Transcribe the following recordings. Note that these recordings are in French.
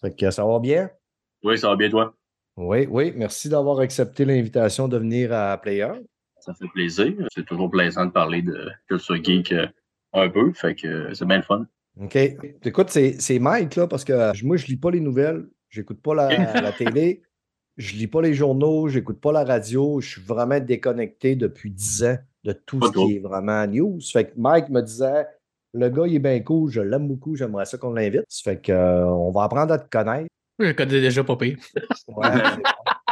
Fait que ça va bien? Oui, ça va bien, toi? Oui, oui. Merci d'avoir accepté l'invitation de venir à Player. Ça fait plaisir. C'est toujours plaisant de parler de culture geek euh, un peu. Fait que c'est bien le fun. OK. Écoute, c'est Mike, là, parce que moi, je lis pas les nouvelles. J'écoute pas la, la télé. Je lis pas les journaux. J'écoute pas la radio. Je suis vraiment déconnecté depuis 10 ans de tout ce qui est vraiment news. Fait que Mike me disait le gars, il est bien cool, je l'aime beaucoup, j'aimerais ça qu'on l'invite. Ça fait qu'on euh, va apprendre à te connaître. Je connais déjà pas pire.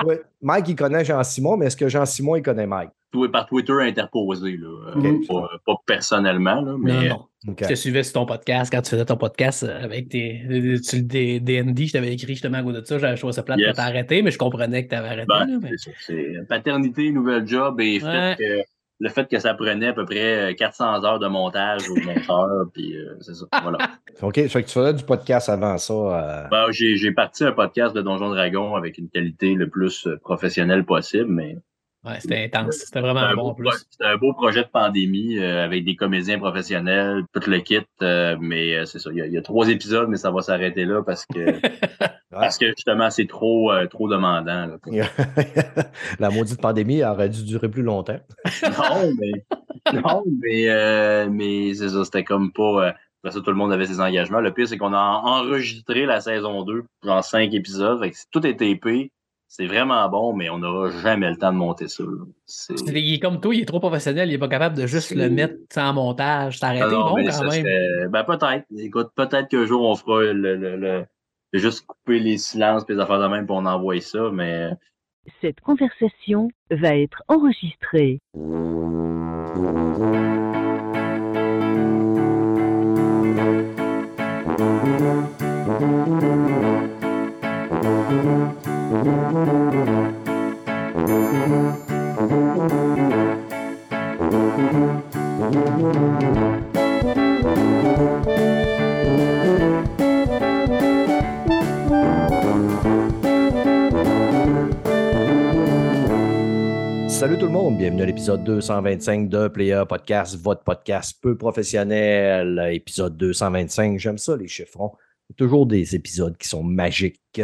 ouais, Mike, il connaît Jean-Simon, mais est-ce que Jean-Simon, il connaît Mike? par Twitter interposé, là. Euh, pas, personnellement, là, mais. Non, non. Je te suivais sur ton podcast quand tu faisais ton podcast avec tes, des, DND, je t'avais écrit justement à cause de ça. J'avais choisi ça plate yes. pour t'arrêter, mais je comprenais que tu avais arrêté. Ben, c'est paternité, nouvel job et fait que le fait que ça prenait à peu près 400 heures de montage au monteur, puis euh, c'est ça. Voilà. OK, fait que tu faisais du podcast avant ça. Euh... Ben, j'ai parti un podcast de Donjon Dragon avec une qualité le plus euh, professionnelle possible, mais Ouais, c'était intense. C'était vraiment bon. C'était un beau projet de pandémie euh, avec des comédiens professionnels, tout le kit. Euh, mais euh, c'est ça. Il y, a, trois épisodes, mais ça va s'arrêter là parce que parce que justement, c'est trop, trop demandant. La maudite pandémie aurait dû durer plus longtemps. non, mais non, mais, mais c'est ça. C'était comme pas. Après ça, tout le monde avait ses engagements. Le pire, c'est qu'on a enregistré la saison 2, genre cinq épisodes. Fait que tout est épais. C'est vraiment bon, mais on n'aura jamais le temps de monter ça. Il est comme toi, il est trop professionnel, il n'est pas capable de juste le mettre sans montage, s'arrêter ah bon quand même. Ben peut-être. Écoute, peut-être qu'un jour on fera le, le, le, juste couper les silences et les affaires de même pour on envoie ça, mais. Cette conversation va être enregistrée. Salut tout le monde, bienvenue à l'épisode 225 de Player Podcast, votre podcast peu professionnel, épisode 225. J'aime ça, les chiffrons. Toujours des épisodes qui sont magiques.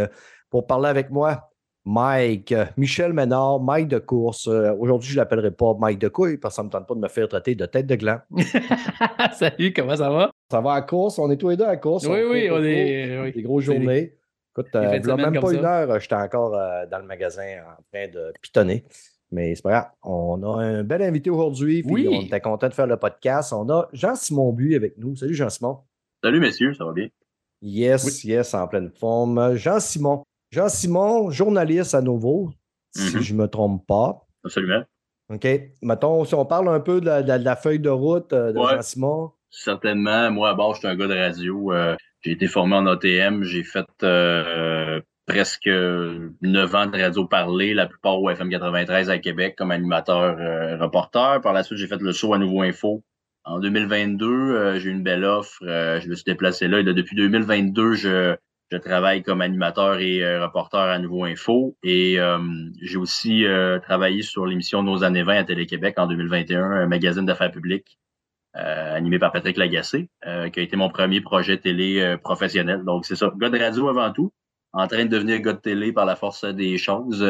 Pour parler avec moi, Mike, Michel Ménard, Mike de course. Euh, aujourd'hui, je ne l'appellerai pas Mike de couille parce que ça ne me tente pas de me faire traiter de tête de gland. Salut, comment ça va? Ça va à course? On est tous les deux à course. Oui, oui, on est. Des grosses journées. Écoute, euh, il même pas une heure, j'étais encore euh, dans le magasin en train de pitonner. Mais c'est pas grave. On a un bel invité aujourd'hui. Oui. On était content de faire le podcast. On a Jean-Simon Buis avec nous. Salut Jean-Simon. Salut messieurs, ça va bien? Yes, yes, en pleine forme. Jean-Simon. Jean-Simon, journaliste à nouveau, si mm-hmm. je ne me trompe pas. Absolument. OK. Mettons, si on parle un peu de la, feuille de route euh, de Jean-Simon. Certainement. Moi, à bord, je suis un gars de radio. Euh, j'ai été formé en ATM. J'ai fait euh, presque neuf ans de radio parlée, la plupart au FM 93 à Québec comme animateur reporter. Par la suite, j'ai fait le show à Nouveau Info. En 2022, j'ai eu une belle offre. je me suis déplacé là. Et depuis 2022, je je travaille comme animateur et euh, reporter à Nouveau Info et euh, j'ai aussi euh, travaillé sur l'émission Nos années 20 à Télé-Québec en 2021, un magazine d'affaires publiques animé par Patrick Lagacé, qui a été mon premier projet télé professionnel. Donc c'est ça, gars de radio avant tout, en train de devenir gars de télé par la force des choses,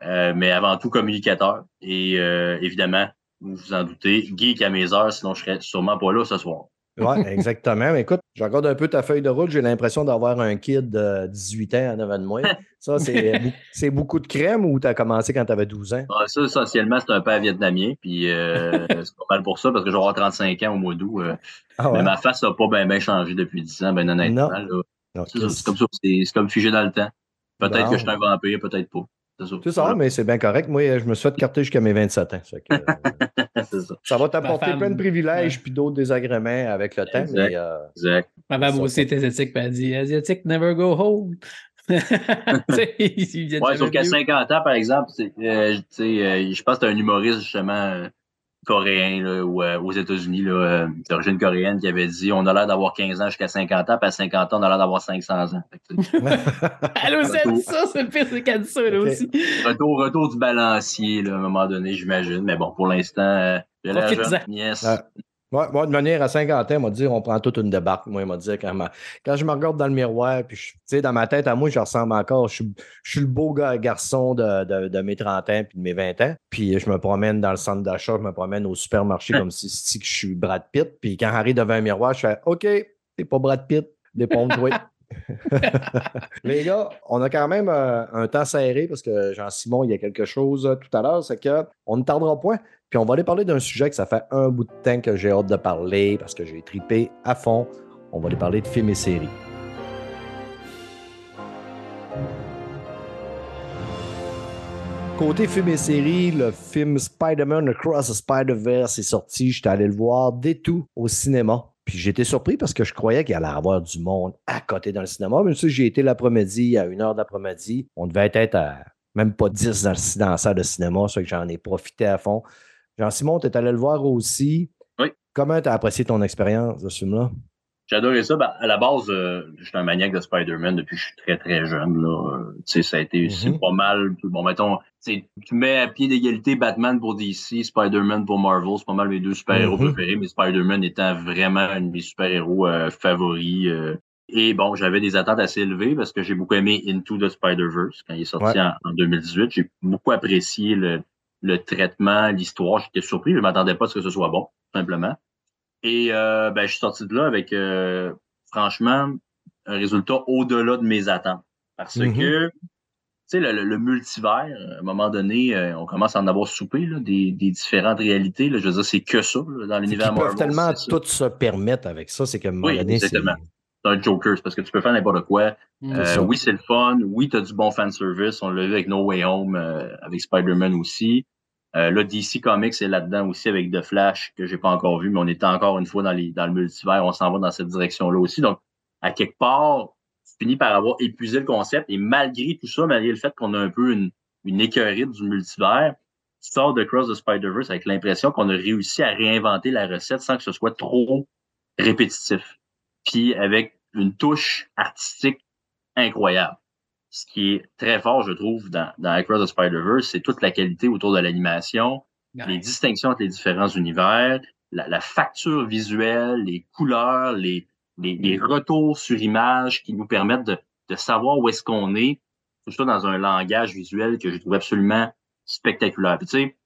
mais avant tout communicateur et évidemment, vous vous en doutez, geek à mes heures, sinon je serais sûrement pas là ce soir. Oui, exactement. Mais écoute, je regarde un peu ta feuille de route, j'ai l'impression d'avoir un kid de 18 ans en avant de moi. Ça, c'est beaucoup de crème ou tu as commencé quand tu avais 12 ans? Ah, ça, essentiellement, c'est un père vietnamien. Puis euh, c'est pas mal pour ça parce que je vais avoir 35 ans au mois d'août. Euh. ah Mais ma face n'a pas bien changé depuis 10 ans, ben honnêtement. C'est comme ça, c'est comme figé dans le temps. Peut-être que je suis un vampire, peut-être pas. C'est ça, mais c'est bien correct. Moi, je me suis fait carter jusqu'à mes 27 ans. Ça, euh, ça. ça, va t'apporter plein de privilèges puis d'autres désagréments avec le temps. Exact. Mais, euh, exact. Ma femme aussi était asiatique, elle dit Asiatique never go home. ouais, sauf qu'à 50 ans, par exemple, euh, je pense que c'est un humoriste justement coréen là, ou euh, aux États-Unis, euh, d'origine coréenne, qui avait dit on a l'air d'avoir 15 ans jusqu'à 50 ans, puis à 50 ans, on a l'air d'avoir 500 ans. elle aussi a dit ça, c'est le pire, c'est qu'elle dit ça, là aussi. Retour, retour du balancier, là, à un moment donné, j'imagine. Mais bon, pour l'instant, euh, j'ai la jeune nièce. Moi, moi, de manière à 50 ans, m'a dit on prend toute une débarque. Moi, il m'a dit quand, quand, je me regarde dans le miroir, puis tu sais, dans ma tête, à moi, je ressemble encore. Je suis, je suis le beau gars, garçon de, de, de, mes 30 ans puis de mes 20 ans. Puis je me promène dans le centre d'achat, je me promène au supermarché comme si, si je suis Brad Pitt. Puis quand j'arrive devant un miroir, je fais OK, t'es pas Brad Pitt, déponde-toi. Les gars, on a quand même euh, un temps serré parce que Jean-Simon, il y a quelque chose euh, tout à l'heure, c'est qu'on ne tardera point. Puis on va aller parler d'un sujet que ça fait un bout de temps que j'ai hâte de parler parce que j'ai tripé à fond. On va aller parler de films et séries. Côté film et séries, le film Spider-Man Across the Spider-Verse est sorti. J'étais allé le voir dès tout au cinéma. Puis j'étais surpris parce que je croyais qu'il allait y avoir du monde à côté dans le cinéma. Même si j'ai été l'après-midi, à une heure d'après-midi, on devait être à même pas 10 dans, le, dans la salle de cinéma, ça que j'en ai profité à fond. Jean-Simon, tu es allé le voir aussi. Oui. Comment tu as apprécié ton expérience de ce film-là? J'ai adoré ça. Ben, à la base, euh, je suis un maniaque de Spider-Man depuis que je suis très, très jeune. Là. Euh, ça a été mm pas mal. Bon, mettons, tu mets à pied d'égalité Batman pour DC, Spider-Man pour Marvel. C'est pas mal mes deux super-héros mm-hmm. préférés, mais Spider-Man étant vraiment un de mes super-héros euh, favoris. Et bon, j'avais des attentes assez élevées parce que j'ai beaucoup aimé Into the Spider-Verse quand il est sorti en, en, 2018. J'ai beaucoup apprécié le, le traitement, l'histoire. J'étais surpris, je ne m'attendais pas à ce que ce soit bon, simplement. Et euh, ben, je suis sorti de là avec, euh, franchement, un résultat au-delà de mes attentes. Parce mm-hmm. que, tu sais, le, multivers, à un moment donné, euh, on commence à en avoir soupé, là, des, des, différentes réalités. Là, je veux dire, c'est que ça, dans l'univers Marvel. Ils peuvent tellement tout se permettre avec ça, c'est que oui, exactement. C'est un Joker, parce que tu peux faire n'importe quoi. Mm. oui, c'est le fun. Oui, tu as du bon fanservice. On l'a vu avec No Way Home, avec Spider-Man aussi. Euh, là, DC Comics est là-dedans aussi avec The Flash, que j'ai pas encore vu, mais on est encore une fois dans, les, dans le multivers, on s'en va dans cette direction-là aussi. Donc, à quelque part, tu finis par avoir épuisé le concept, et malgré tout ça, malgré le fait qu'on a un peu une, une du multivers, tu sors de Cross the Spider-Verse avec l'impression qu'on a réussi à réinventer la recette sans que ce soit trop répétitif. Puis avec une touche artistique incroyable ce qui est très fort, je trouve, dans, dans Across the Spider-Verse, c'est toute la qualité autour de l'animation, les distinctions entre les différents univers, la, facture visuelle, les couleurs, les, les, retours sur image qui nous permettent de, de savoir où est-ce qu'on est, tout ça dans un langage visuel que je trouve absolument spectaculaire. Puis, tu sais,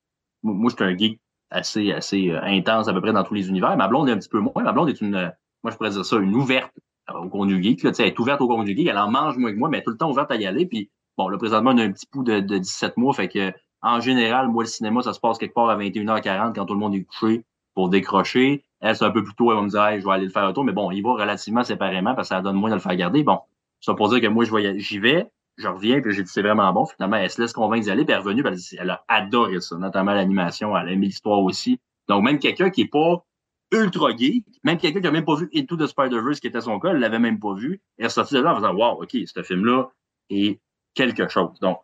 moi, je suis un geek assez, assez euh, intense à peu près dans tous les univers. Ma blonde est un petit peu moins. Ma blonde est une, moi, je pourrais dire ça, une ouverte au contenu geek. Là, elle est ouverte au contenu geek, elle en mange moins que moi, mais elle est tout le temps ouverte à y aller. Puis bon, là, présentement, on a un petit pouls de, de 17 mois. Fait que en général, moi, le cinéma, ça se passe quelque part à 21h40 quand tout le monde est couché pour décrocher. Elle, c'est un peu plus tôt, elle va me dire je vais aller le faire un tour. Mais bon, il va relativement séparément parce que ça donne moins de le faire garder. Bon, ça pour dire que moi, j'y vais, je reviens, puis j'ai dit c'est vraiment bon. Finalement, elle se laisse convaincre d'y aller, puis elle est revenue, elle, a adoré ça, notamment l'animation, elle a aimé l'histoire aussi. Donc, même quelqu'un qui est pas ultra geek. Même quelqu'un qui n'a même pas vu Into the Spider-Verse, qui était son cas, ne l'avait même pas vu. Et est sorti de là en faisant Wow, OK, ce film-là est quelque chose. Donc,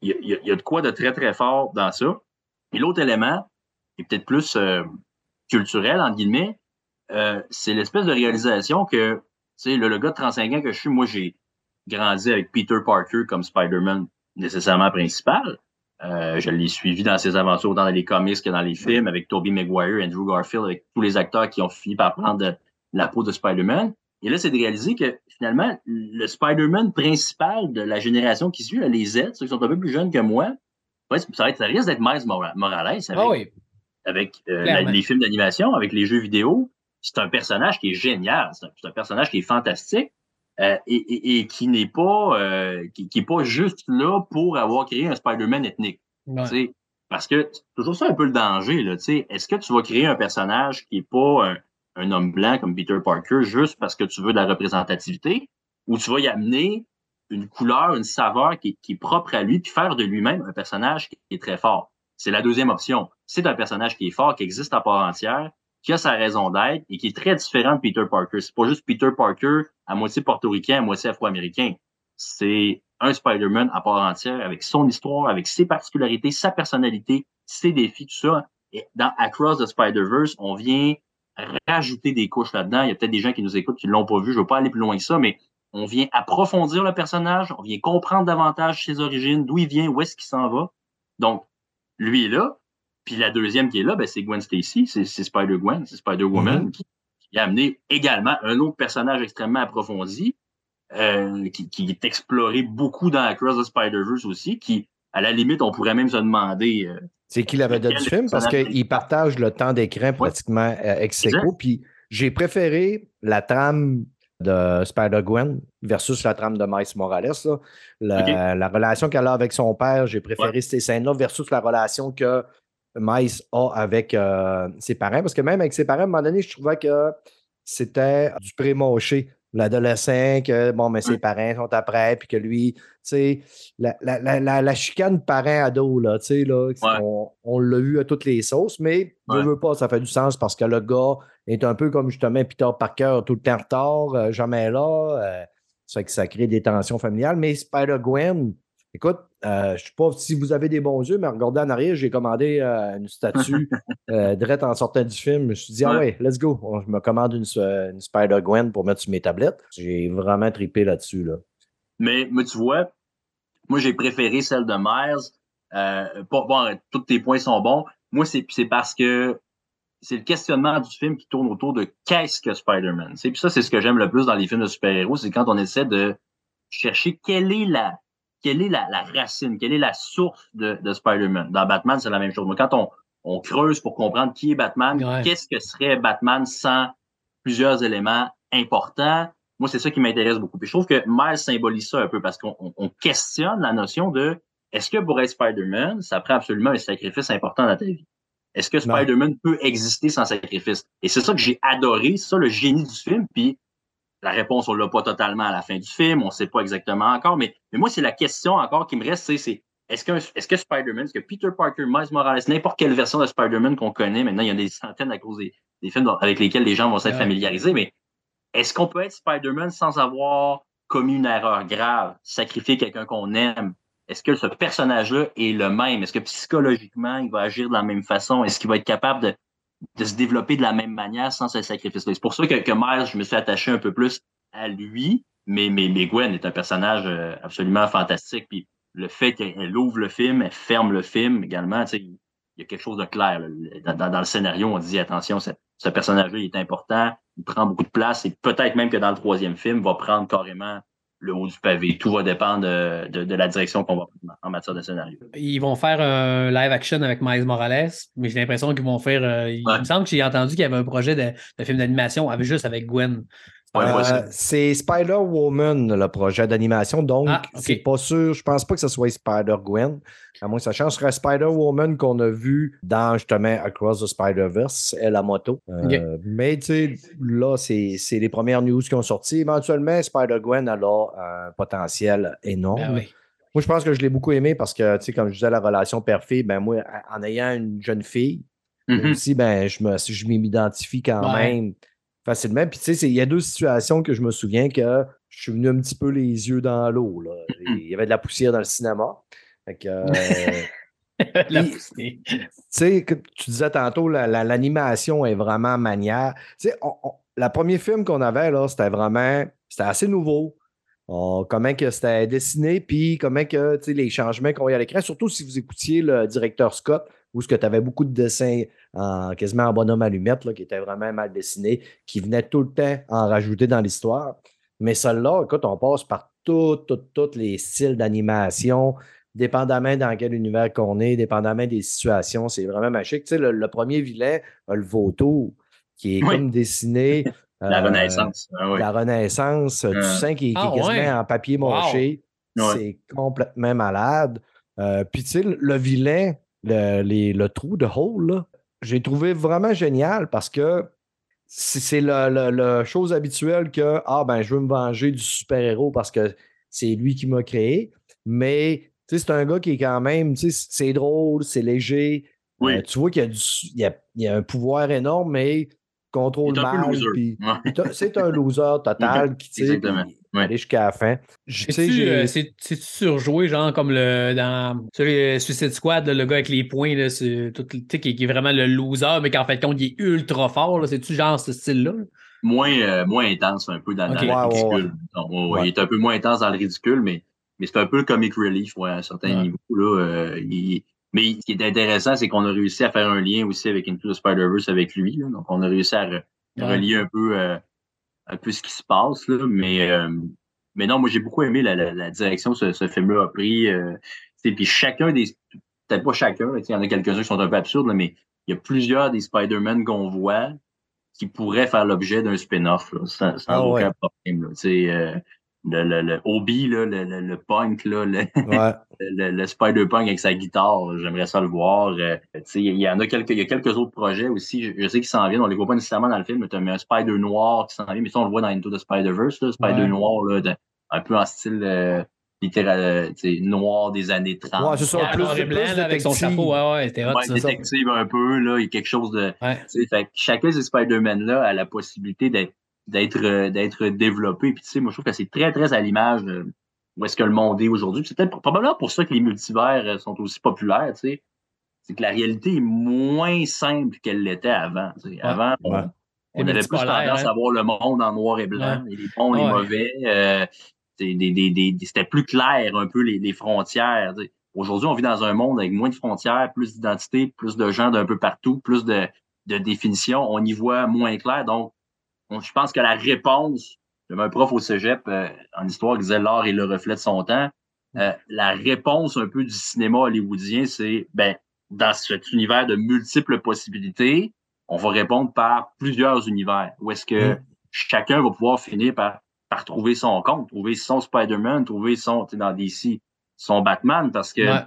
il y, a de quoi de très, très fort dans ça. Et l'autre élément, est peut-être plus euh, culturel, entre guillemets, euh, c'est l'espèce de réalisation que, tu sais, le, le, gars de 35 ans que je suis, moi, j'ai grandi avec Peter Parker comme Spider-Man nécessairement principal. Euh, je l'ai suivi dans ses aventures, autant dans les comics que dans les films, avec Tobey Maguire, Andrew Garfield, avec tous les acteurs qui ont fini par prendre la peau de Spider-Man. Et là, c'est de réaliser que finalement, le Spider-Man principal de la génération qui suit, les Z, ceux qui sont un peu plus jeunes que moi, ça, va être, ça risque d'être Miles Morales avec, ah avec euh, les films d'animation, avec les jeux vidéo. C'est un personnage qui est génial. C'est un, personnage qui est fantastique. Euh, et, qui n'est pas euh, qui, qui, est pas juste là pour avoir créé un Spider-Man ethnique. Parce que c'est toujours ça un peu le danger. Là, Est-ce que tu vas créer un personnage qui n'est pas un, homme blanc comme Peter Parker juste parce que tu veux de la représentativité, ou tu vas y amener une couleur, une saveur qui, qui est propre à lui, puis faire de lui-même un personnage qui est très fort? C'est la deuxième option. C'est un personnage qui est fort, qui existe à part entière, qui a sa raison d'être et qui est très différent de Peter Parker. C'est pas juste Peter Parker à moitié portoricain, à moitié afro-américain. C'est un Spider-Man à part entière avec son histoire, avec ses particularités, sa personnalité, ses défis, tout ça. Et dans Across the Spider-Verse, on vient rajouter des couches là-dedans. Il y a peut-être des gens qui nous écoutent qui l'ont pas vu. Je veux pas aller plus loin que ça, mais on vient approfondir le personnage, on vient comprendre davantage ses origines, d'où il vient, où est-ce qu'il s'en va. Donc, lui est là, Puis la deuxième qui est là, ben, c'est Gwen Stacy, c'est Spider-Gwen, c'est Spider-Woman, Mhm. qui, qui a amené également un autre personnage extrêmement approfondi, euh, qui, qui est exploré beaucoup dans Across the Spider-Verse aussi, qui, à la limite, on pourrait même se demander. euh, C'est qui la vedette du film? Parce qu'il partage le temps d'écran pratiquement euh, ex aequo. Puis j'ai préféré la trame de Spider-Gwen versus la trame de Miles Morales. là. La, relation qu'elle a avec son père, j'ai préféré ces scènes-là versus la relation que Miles a avec euh, ses parents. Parce que même avec ses parents, à un moment donné, je trouvais que c'était du pré-moché. L'adolescent, que bon, mais ses parents sont après, puis que lui, tu sais, la, la, la, chicane parent-ado, là, tu sais, là, Ouais. on, on l'a vu à toutes les sauces, mais ne Ouais. veut pas, ça fait du sens parce que le gars est un peu comme justement Peter Parker, tout le temps retard, euh, jamais là. euh, ça fait que ça crée des tensions familiales. Mais Spider-Gwen, écoute, euh, je ne sais pas si vous avez des bons yeux, mais regardez en arrière, j'ai commandé euh, une statue euh, direct en sortant du film. Je me suis dit, ah Ouais. let's go. Je me commande une, une Spider-Gwen pour mettre sur mes tablettes. J'ai vraiment trippé là-dessus. Là. Mais, mais tu vois, moi, j'ai préféré celle de Myers. Pas- bon, tous tes points sont bons. Moi, c'est parce que c'est le questionnement du film qui tourne autour de qu'est-ce que Spider-Man. Puis ça, c'est ce que j'aime le plus dans les films de super-héros, c'est quand on essaie de chercher quelle est la quelle est la, la racine, quelle est la source de, de Spider-Man? Dans Batman, c'est la même chose. Mais quand on, on creuse pour comprendre qui est Batman, Ouais. qu'est-ce que serait Batman sans plusieurs éléments importants, moi, c'est ça qui m'intéresse beaucoup. Puis je trouve que Miles symbolise ça un peu parce qu'on on- on questionne la notion de est-ce que pour être Spider-Man, ça prend absolument un sacrifice important dans ta vie? Est-ce que. Spider-Man peut exister sans sacrifice? Et c'est ça que j'ai adoré, c'est ça le génie du film. Puis la réponse, on l'a pas totalement à la fin du film, on sait pas exactement encore, mais, mais moi, c'est la question encore qui me reste, c'est, c'est est-ce que, est-ce que Spider-Man, est-ce que Peter Parker, Miles Morales, n'importe quelle version de Spider-Man qu'on connaît, maintenant, il y en a des centaines à cause des, des films avec lesquels les gens vont s'être Ouais. familiarisés, mais est-ce qu'on peut être Spider-Man sans avoir commis une erreur grave, sacrifier quelqu'un qu'on aime? Est-ce que ce personnage-là est le même? Est-ce que psychologiquement, il va agir de la même façon? Est-ce qu'il va être capable de, de se développer de la même manière sans ce sacrifice-là? C'est pour ça que, que Miles, je me suis attaché un peu plus à lui, mais, mais, Gwen est un personnage euh, absolument fantastique. Puis le fait qu'elle ouvre le film, elle ferme le film également, il y a quelque chose de clair. Dans, le scénario, on dit attention, ce, ce personnage-là il est important, il prend beaucoup de place et peut-être même que dans le troisième film, va prendre carrément le haut du pavé. Tout va dépendre de, de, de la direction qu'on va prendre en matière de scénario. Ils vont faire un live action avec Miles Morales, mais j'ai l'impression qu'ils vont faire. euh, il Ouais. me semble que j'ai entendu qu'il y avait un projet de, de film d'animation avec, juste avec Gwen. Euh, c'est Spider-Woman, le projet d'animation. Donc, Ah, c'est pas sûr. Je pense pas que ce soit Spider-Gwen. À moins que ça change, ce serait Spider-Woman qu'on a vu dans justement Across the Spider-Verse et la moto. Euh. Mais tu sais, là, c'est c'est les premières news qui ont sorti. Éventuellement, Spider-Gwen, elle a un potentiel énorme. Ben oui. Moi, je pense que je l'ai beaucoup aimé parce que, tu sais, comme je disais, la relation père-fille, ben moi, en ayant une jeune fille, Mhm. aussi, ben, je me- je m'identifie quand Ouais. même facilement. Puis, tu sais, il y a deux situations que je me souviens que je suis venu un petit peu les yeux dans l'eau. là. Il y avait de la poussière dans le cinéma. Fait que, euh, La Puis- poussée. tu sais, que tu disais tantôt, la- la- l'animation est vraiment manière. Tu sais, on- on- la premier film qu'on avait, là, c'était vraiment, c'était assez nouveau. On- comment que c'était dessiné, puis comment que, les changements qu'on voyait à l'écran, surtout si vous écoutiez le directeur Scott, où ce que tu avais beaucoup de dessins en, quasiment en bonhomme allumette, là, qui étaient vraiment mal dessinés, qui venaient tout le temps en rajouter dans l'histoire. Mais celle-là, écoute, on passe par tous les styles d'animation, dépendamment dans quel univers qu'on est, dépendamment des situations, c'est vraiment magique. Tu sais, le, le premier vilain, a le vautour, qui est Oui. comme dessiné. La euh, Renaissance. Ah oui. La Renaissance, tu Euh. sens qu'il est, qu'il est Ah, quasiment ouais. en papier Wow. mâché. Ouais. C'est complètement malade. Euh, Puis, tu sais, le vilain, le, les- le trou de Hole, j'ai trouvé vraiment génial parce que c'est le chose habituelle que, ah, ben, je veux me venger du super-héros parce que c'est lui qui m'a créé. Mais, c'est un gars qui est quand même, tu sais, c'est drôle, c'est léger. Oui. Euh, tu vois qu'il y a, du, il y a, il y a un pouvoir énorme, mais contrôle mal. c'est un loser total qui, Ouais. aller jusqu'à la fin. C'est-tu euh, c'est- c'est-tu surjoué, genre comme le dans sur les Suicide Squad, là, le gars avec les points, là, c'est tout, qui, qui est vraiment le loser, mais qu'en fait, compte, il est ultra fort. là. C'est-tu genre ce style-là? moins, euh, moins intense un peu dans, le ridicule. Ouais, Ouais. Il est un peu moins intense dans le ridicule, mais, mais c'est un peu comic relief ouais, à un certain Ouais. niveau. Là, euh, il- Mais ce qui est intéressant, c'est qu'on a réussi à faire un lien aussi avec Into the Spider-Verse avec lui. là. Donc, on a réussi à re- Ouais. relier un peu, euh, un peu ce qui se passe. Là. Mais, euh, mais non, moi, j'ai beaucoup aimé la, la, la direction que ce, ce film-là a pris. Euh, puis chacun des. Peut-être pas chacun, il y en a quelques-uns qui sont un peu absurdes, là, mais il y a plusieurs des Spider-Man qu'on voit qui pourraient faire l'objet d'un spin-off, là, sans, sans Ah aucun ouais. problème. Là. Le, le, le Obi, là, le, le, le punk, là, le, Ouais. le, le Spider-Punk avec sa guitare, j'aimerais ça le voir. Euh, tu sais, il y en a quelques, il y a quelques autres projets aussi. Je, je sais qu'ils s'en viennent, on les voit pas nécessairement dans le film, mais tu as un Spider Noir qui s'en vient, mais ça, on le voit dans Into the Spider-Verse, là, Spider Ouais. Noir, là, de- un peu en style euh, littéral, euh, tu sais, noir des années 30. Ouais, c'est ça, plus- blanc, plus là, avec son détective. chapeau. Ouais, ouais, c'était hot, Ouais, ça. détective un peu, là, il y a quelque chose de. Ouais. tu sais, Fait que chacun de ces Spider-Man-là a la possibilité d'être d'être euh, d'être développé. Puis tu sais, moi je trouve que c'est très, très à l'image de où est-ce que le monde est aujourd'hui. C'est peut-être probablement pour ça que les multivers euh, sont aussi populaires, tu sais. C'est que la réalité est moins simple qu'elle l'était avant. tu sais. Avant, on, Ouais. on Les avait plus tendance hein. à voir le monde en noir et blanc, et les bons, les Ouais. mauvais. euh, c'est des, des, des, des- c'était plus clair un peu les, les frontières. tu sais. Aujourd'hui, on vit dans un monde avec moins de frontières, plus d'identités, plus de gens d'un peu partout, plus de, de définitions. On y voit moins clair. Donc, on- je pense que la réponse, j'avais un prof au cégep euh, en histoire qui disait l'art est le reflet de son temps. Euh, la réponse un peu du cinéma hollywoodien, c'est ben, dans cet univers de multiples possibilités, on va répondre par plusieurs univers. Où est-ce que Mm. chacun va pouvoir finir par, par trouver son compte, trouver son Spider-Man, trouver son, dans DC, son Batman, parce que Ouais.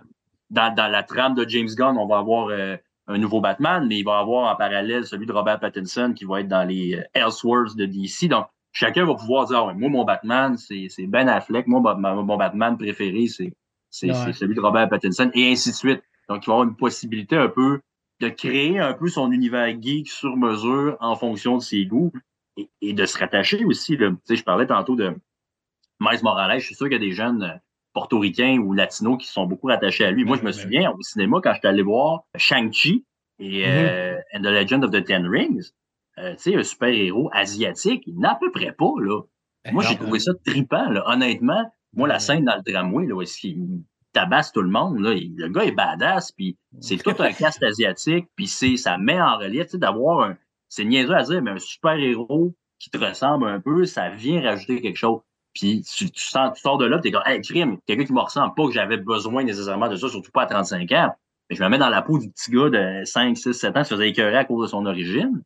dans, dans la trame de James Gunn, on va avoir euh, un nouveau Batman, mais il va avoir en parallèle celui de Robert Pattinson qui va être dans les euh, Elseworlds de DC. Donc, chacun va pouvoir dire, ouais, moi, mon Batman, c'est Ben Affleck. Moi, ma- mon Batman préféré, c'est c'est Ouais. celui de Robert Pattinson, et ainsi de suite. Donc, il va avoir une possibilité un peu de créer un peu son univers geek sur mesure en fonction de ses goûts et, et de se rattacher aussi. Là. Tu sais, je parlais tantôt de Miles Morales. Je suis sûr qu'il y a des jeunes euh, portoricains ou latinos qui sont beaucoup rattachés à lui. Moi, je me souviens au cinéma quand j'étais allé voir Shang-Chi et euh, and the Legend of the Ten Rings. Euh, tu sais, un super-héros asiatique, il n'a à peu près pas, là. Moi, j'ai Non, trouvé ça trippant, là. Honnêtement, moi, la scène dans le tramway, là, où est-ce qu'il tabasse tout le monde, là, il- le gars est badass, puis c'est tout un cast asiatique, puis c'est, ça met en relief, tu sais, d'avoir un, c'est niaiseux à dire, mais un super-héros qui te ressemble un peu, ça vient rajouter quelque chose. Puis tu, tu, tu sors de là, t'es comme, hey, crime, quelqu'un qui me ressemble pas, que j'avais besoin nécessairement de ça, surtout pas à 35 ans. Mais je me mets dans la peau du petit gars de 5, 6, 7 ans qui se faisait écœurer à cause de son origine.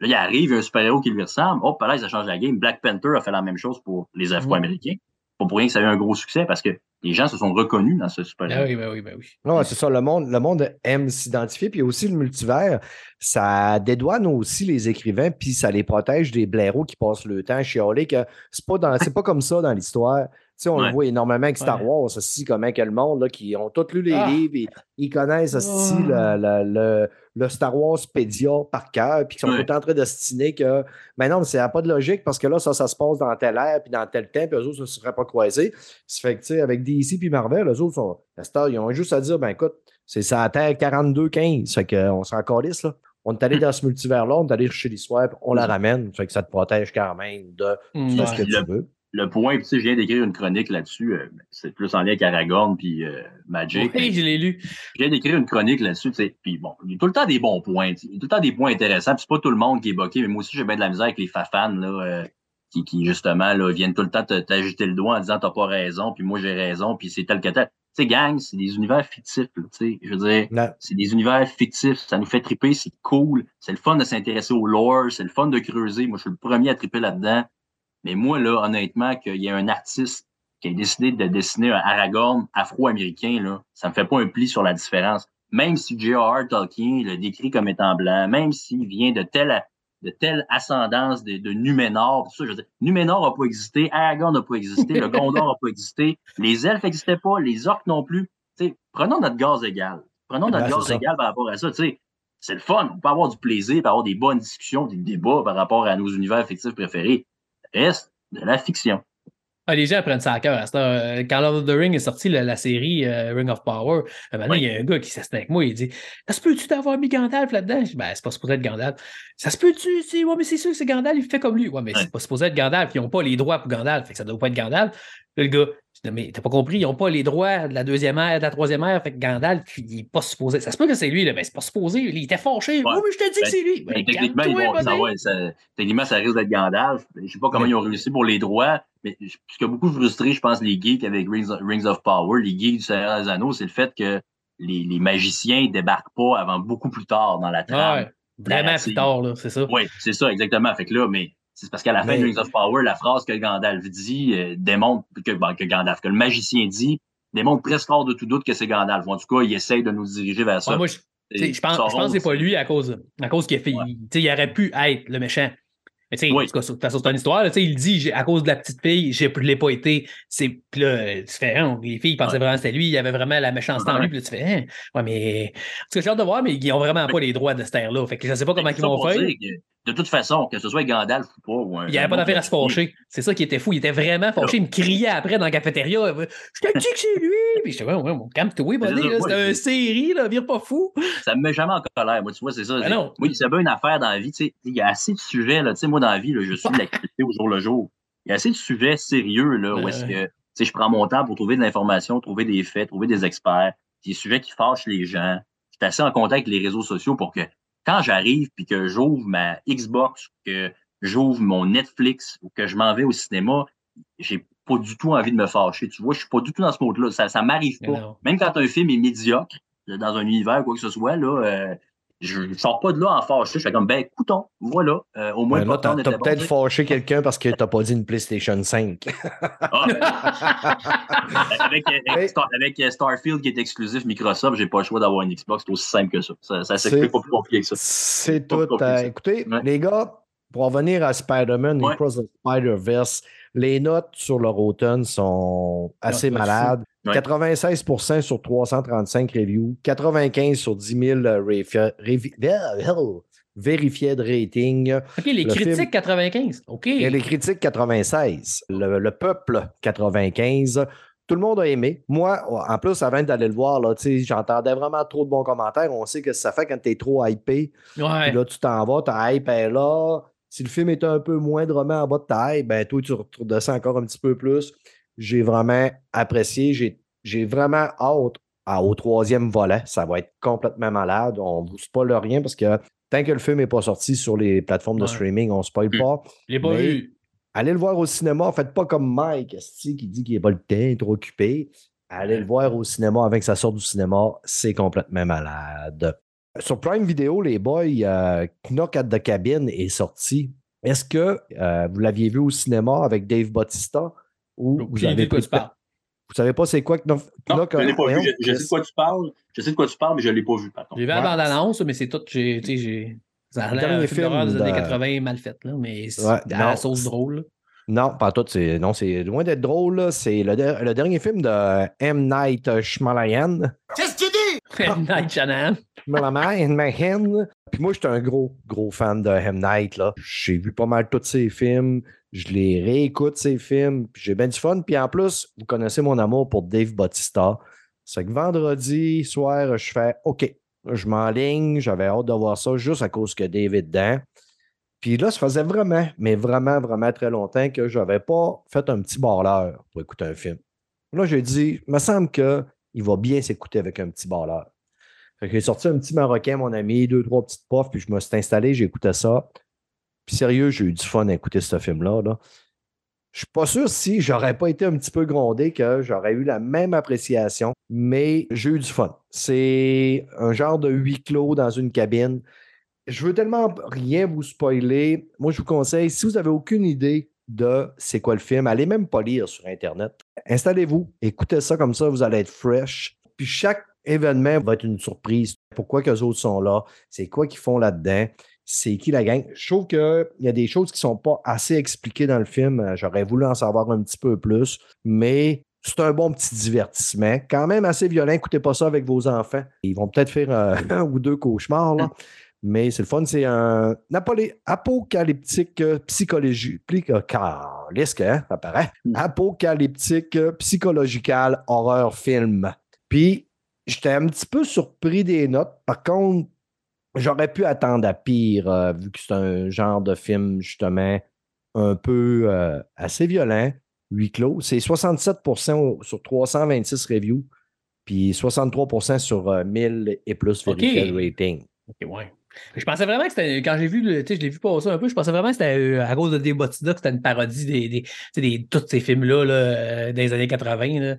Là, il arrive un super-héros qui lui ressemble. Hop, là, ça change la game. Black Panther a fait la même chose pour les Afro-Américains. Pas pour rien que ça a eu un gros succès parce que les gens se sont reconnus dans ce super-héros. Ben oui, ben oui, ben oui. Non, c'est ça, le monde, le monde aime s'identifier, puis aussi le multivers, ça dédouane aussi les écrivains, puis ça les protège des blaireaux qui passent le temps à chialer que c'est pas, dans, c'est pas comme ça dans l'histoire. Sais, on Ouais. le voit énormément avec Star. Wars, aussi, comment que le monde, là, qui ont tous lu les Ah. livres, et, ils connaissent aussi Oh. le, le, le, le Star Wars Pédia par cœur, puis qui sont Ouais. tout le temps en train de stiner que, mais non, n'a pas de logique parce que là, ça, ça se passe dans tel air, puis dans tel temps, puis eux autres, ça ne se serait pas croisé. Ça fait que, tu sais, avec DC puis Marvel, eux autres, sont, cette heure, ils ont juste à dire, ben écoute, c'est ça terre 42-15. Fait qu'on s'en calisse, là. On est allé dans ce multivers-là, on est allé chercher l'histoire, on la ramène. Fait que ça te protège quand même de tout ce que tu veux. Le point, puis tu sais, je viens d'écrire une chronique là-dessus. euh, c'est plus en lien avec Aragorn puis euh, Magic. Oui, je l'ai lu. Je viens d'écrire une chronique là-dessus, tu sais. Puis bon, il y a tout le temps des bons points. tu sais. Il y a tout le temps des points intéressants. Puis c'est pas tout le monde qui est boqué, mais moi aussi, j'ai bien de la misère avec les fafans, là, euh, qui, qui, justement, là, viennent tout le temps te- t'agiter le doigt en disant t'as pas raison, puis moi j'ai raison, puis c'est tel que tel. Tu sais, gang, c'est des univers fictifs, tu sais. Je veux dire, Non. c'est des univers fictifs. Ça nous fait triper, c'est cool. C'est le fun de s'intéresser au lore, c'est le fun de creuser. Moi, je suis le premier à triper là-dedans. Mais moi, là, honnêtement, qu'il y ait un artiste qui a décidé de dessiner un Aragorn afro-américain, là, ça me fait pas un pli sur la différence. Même si J.R.R. Tolkien le décrit comme étant blanc, même s'il vient de telle, de telle ascendance de, de Numénor, tout ça, je veux dire, Numénor n'a pas existé, Aragorn n'a pas existé, le Gondor n'a pas existé, les elfes n'existaient pas, les orques non plus. Tu sais, prenons notre gaz égal. Prenons notre Ouais, gaz égal par rapport à ça. Tu sais, c'est le fun. On peut avoir du plaisir, on peut avoir des bonnes discussions, des débats par rapport à nos univers fictifs préférés. Reste de la fiction. Ah, les gens prennent ça à cœur. à heure. Euh, Quand Lord of the Ring est sorti, la, la série euh, Ring of Power, donné, il y a un gars qui s'est avec moi, il dit Ça se peut-tu d'avoir mis Gandalf là-dedans Je dis Ben, c'est pas supposé être Gandalf. Ça se peut-tu? C'est- Ouais, mais c'est sûr que c'est Gandalf, il fait comme lui. Ouais, mais c'est pas supposé être Gandalf, ils n'ont pas les droits pour Gandalf, fait que ça doit pas être Gandalf. Là, le gars, Mais t'as pas compris, ils n'ont pas les droits de la deuxième ère, de la troisième ère. Fait que Gandalf, il n'est pas supposé. Ça se peut que c'est lui, là, mais c'est pas supposé. Il était fâché. Oui, mais je te dis que c'est lui. Ben, techniquement, ils vont, ça, ouais, ça, techniquement, ça risque d'être Gandalf. Je sais pas comment ils ont réussi pour les droits, mais ce qui a beaucoup frustré, je pense, les geeks avec Rings of, Power, les geeks du Seigneur des Anneaux, c'est le fait que les, les magiciens ne débarquent pas avant beaucoup plus tard dans la trame. Ouais, vraiment plus tard, là, c'est ça. Oui, c'est ça, exactement. Fait que là, mais c'est parce qu'à la fin de Rings of Power, la phrase que Gandalf dit euh, démontre que, que Gandalf, que le magicien dit, démontre presque hors de tout doute que c'est Gandalf. En tout cas, il essaye de nous diriger vers ça. moi, je, je pense, je pense que c'est pas lui à cause, à cause qu'il a fait. Il, aurait pu être le méchant. Mais tu sais, oui. histoire. Là, il dit à cause de la petite fille, je ne l'ai pas été. C'est puis là, tu fais, hein, les filles pensaient vraiment que c'était lui, il y avait vraiment la méchanceté en lui, puis là, tu fais, hein, ouais, mais. Parce que j'ai hâte de voir, mais ils n'ont vraiment pas les droits de cette ère-là. Fait que je ne sais pas comment ils vont faire de toute façon, que ce soit Gandalf ou pas. il n'y avait pas d'affaire à se fâcher. C'est ça qui était fou. Il était vraiment fâché. Il me criait après dans la cafétéria. Je te dis que c'est lui. Puis je disais, ouais, ouais, mon calme-toi, buddy. C'est une série, là, vire pas fou. Ça me met jamais en colère. Moi, tu vois, c'est ça. Ben non. Moi, c'est bien une affaire dans la vie. Tu sais, il y a assez de sujets. Là, tu sais, moi, dans la vie, là, je suis de l'activité au jour le jour. Il y a assez de sujets sérieux là, où est-ce que tu sais, je prends mon temps pour trouver de l'information, trouver des faits, trouver des experts. Des sujets qui fâchent les gens. Je suis assez en contact avec les réseaux sociaux pour que quand j'arrive puis que j'ouvre ma Xbox, que j'ouvre mon Netflix ou que je m'en vais au cinéma, j'ai pas du tout envie de me fâcher. Tu vois, je suis pas du tout dans ce mode-là. Ça, ça m'arrive pas. Même quand un film est médiocre, dans un univers, quoi que ce soit, là, euh, je ne sors pas de là en fâché. Je fais comme, ben, écoutons, voilà. Euh, au moins, ben là, t'as, peut-être fâché quelqu'un parce que t'as pas dit une PlayStation 5. Ah, ben, avec, avec, Starfield qui est exclusif Microsoft, j'ai pas le choix d'avoir une Xbox. C'est aussi simple que ça. Ça, ça s'explique pas plus compliqué que ça. C'est tout. Euh, écoutez, les gars, pour revenir à Spider-Man ouais. Cross the Spider-Verse, les notes sur leur automne sont assez malades. 96% sur 335 reviews, 95 sur 10 000 vérifiés de rating. OK, les critiques 95. OK. Et les critiques 96. Le, peuple 95. Tout le monde a aimé. Moi, en plus, avant d'aller le voir, j'entendais vraiment trop de bons commentaires. On sait que ça fait quand tu es trop hypé. Ouais. Puis là, tu t'en vas, ta hype est là. Si le film est un peu moindrement en bas de taille, ben toi, tu redescends encore un petit peu plus. J'ai vraiment apprécié. J'ai vraiment hâte au troisième volet. Ça va être complètement malade. On ne vous spoil rien parce que tant que le film n'est pas sorti sur les plateformes de streaming, on ne spoil mmh. pas. Je l'ai pas vu. Allez le voir au cinéma. Faites pas comme Mike qui dit qu'il n'est pas le temps, trop occupé. Allez le voir au cinéma avec sa sorte du cinéma. C'est complètement malade. Sur Prime Video, les boys, euh, Knock at the Cabin est sorti. Est-ce que euh, vous l'aviez vu au cinéma avec Dave Bautista? Ou vous avez quoi tu parles. Vous savez pas c'est quoi Knock, non, je l'ai pas vu. Je, sais de quoi tu parles. Je sais de quoi tu parles, mais je ne l'ai pas vu, par J'ai vu la bande-annonce, mais c'est tout. J'ai, ça a l'air un film des années 80 mal fait, là, mais c'est à la sauce drôle. Non, pas tout. C'est, non, c'est loin d'être drôle. C'est le, le, dernier film de M. Night Shyamalan. Qu'est-ce que tu dis? M. Night Shyamalan. Puis moi, j'étais un gros, gros fan de M. Night. Là. J'ai vu pas mal tous ses films. Je les réécoute, ces films. Puis j'ai bien du fun. Puis en plus, vous connaissez mon amour pour Dave Bautista. C'est que vendredi soir, je fais OK, je m'enligne. J'avais hâte de voir ça juste à cause que David dedans. Puis là, ça faisait vraiment, mais vraiment, vraiment très longtemps que je n'avais pas fait un petit barleur pour écouter un film. Là, j'ai dit, il me semble qu'il va bien s'écouter avec un petit barleur. j'ai sorti un petit Marocain, mon ami, deux, trois petites puffs, puis je me suis installé, écouté ça. Puis sérieux, j'ai eu du fun à écouter ce film-là. Là. Je suis pas sûr si j'aurais pas été un petit peu grondé que j'aurais eu la même appréciation, mais j'ai eu du fun. C'est un genre de huis clos dans une cabine je veux tellement rien vous spoiler. Moi, je vous conseille, si vous n'avez aucune idée de c'est quoi le film, allez même pas lire sur Internet. Installez-vous, écoutez ça comme ça, vous allez être fresh. Puis chaque événement va être une surprise. Pourquoi que les autres sont là? C'est quoi qu'ils font là-dedans? C'est qui la gang? Je trouve qu'il y a des choses qui ne sont pas assez expliquées dans le film. J'aurais voulu en savoir un petit peu plus, mais c'est un bon petit divertissement. Quand même assez violent. Écoutez pas ça avec vos enfants. Ils vont peut-être faire euh, un ou deux cauchemars. Là. Mais c'est le fun, c'est un apocalyptique euh, psychologique. Qu'est-ce hein, ça paraît? Hmm. Apocalyptique euh, psychological horreur film. Puis, j'étais un petit peu surpris des notes. Par contre, j'aurais pu attendre à pire, euh, vu que c'est un genre de film, justement, un peu assez violent. huis clos. C'est 67% sur 326 reviews, puis 63% sur euh, 1000 et plus verified Ok. rating. Ok, ouais. Je pensais vraiment que c'était. Quand j'ai vu, le, tu sais, je l'ai vu passer un peu, je pensais vraiment que c'était euh, à cause de Debotida que c'était une parodie des, des, des tous ces films-là là, euh, des années 80. Là.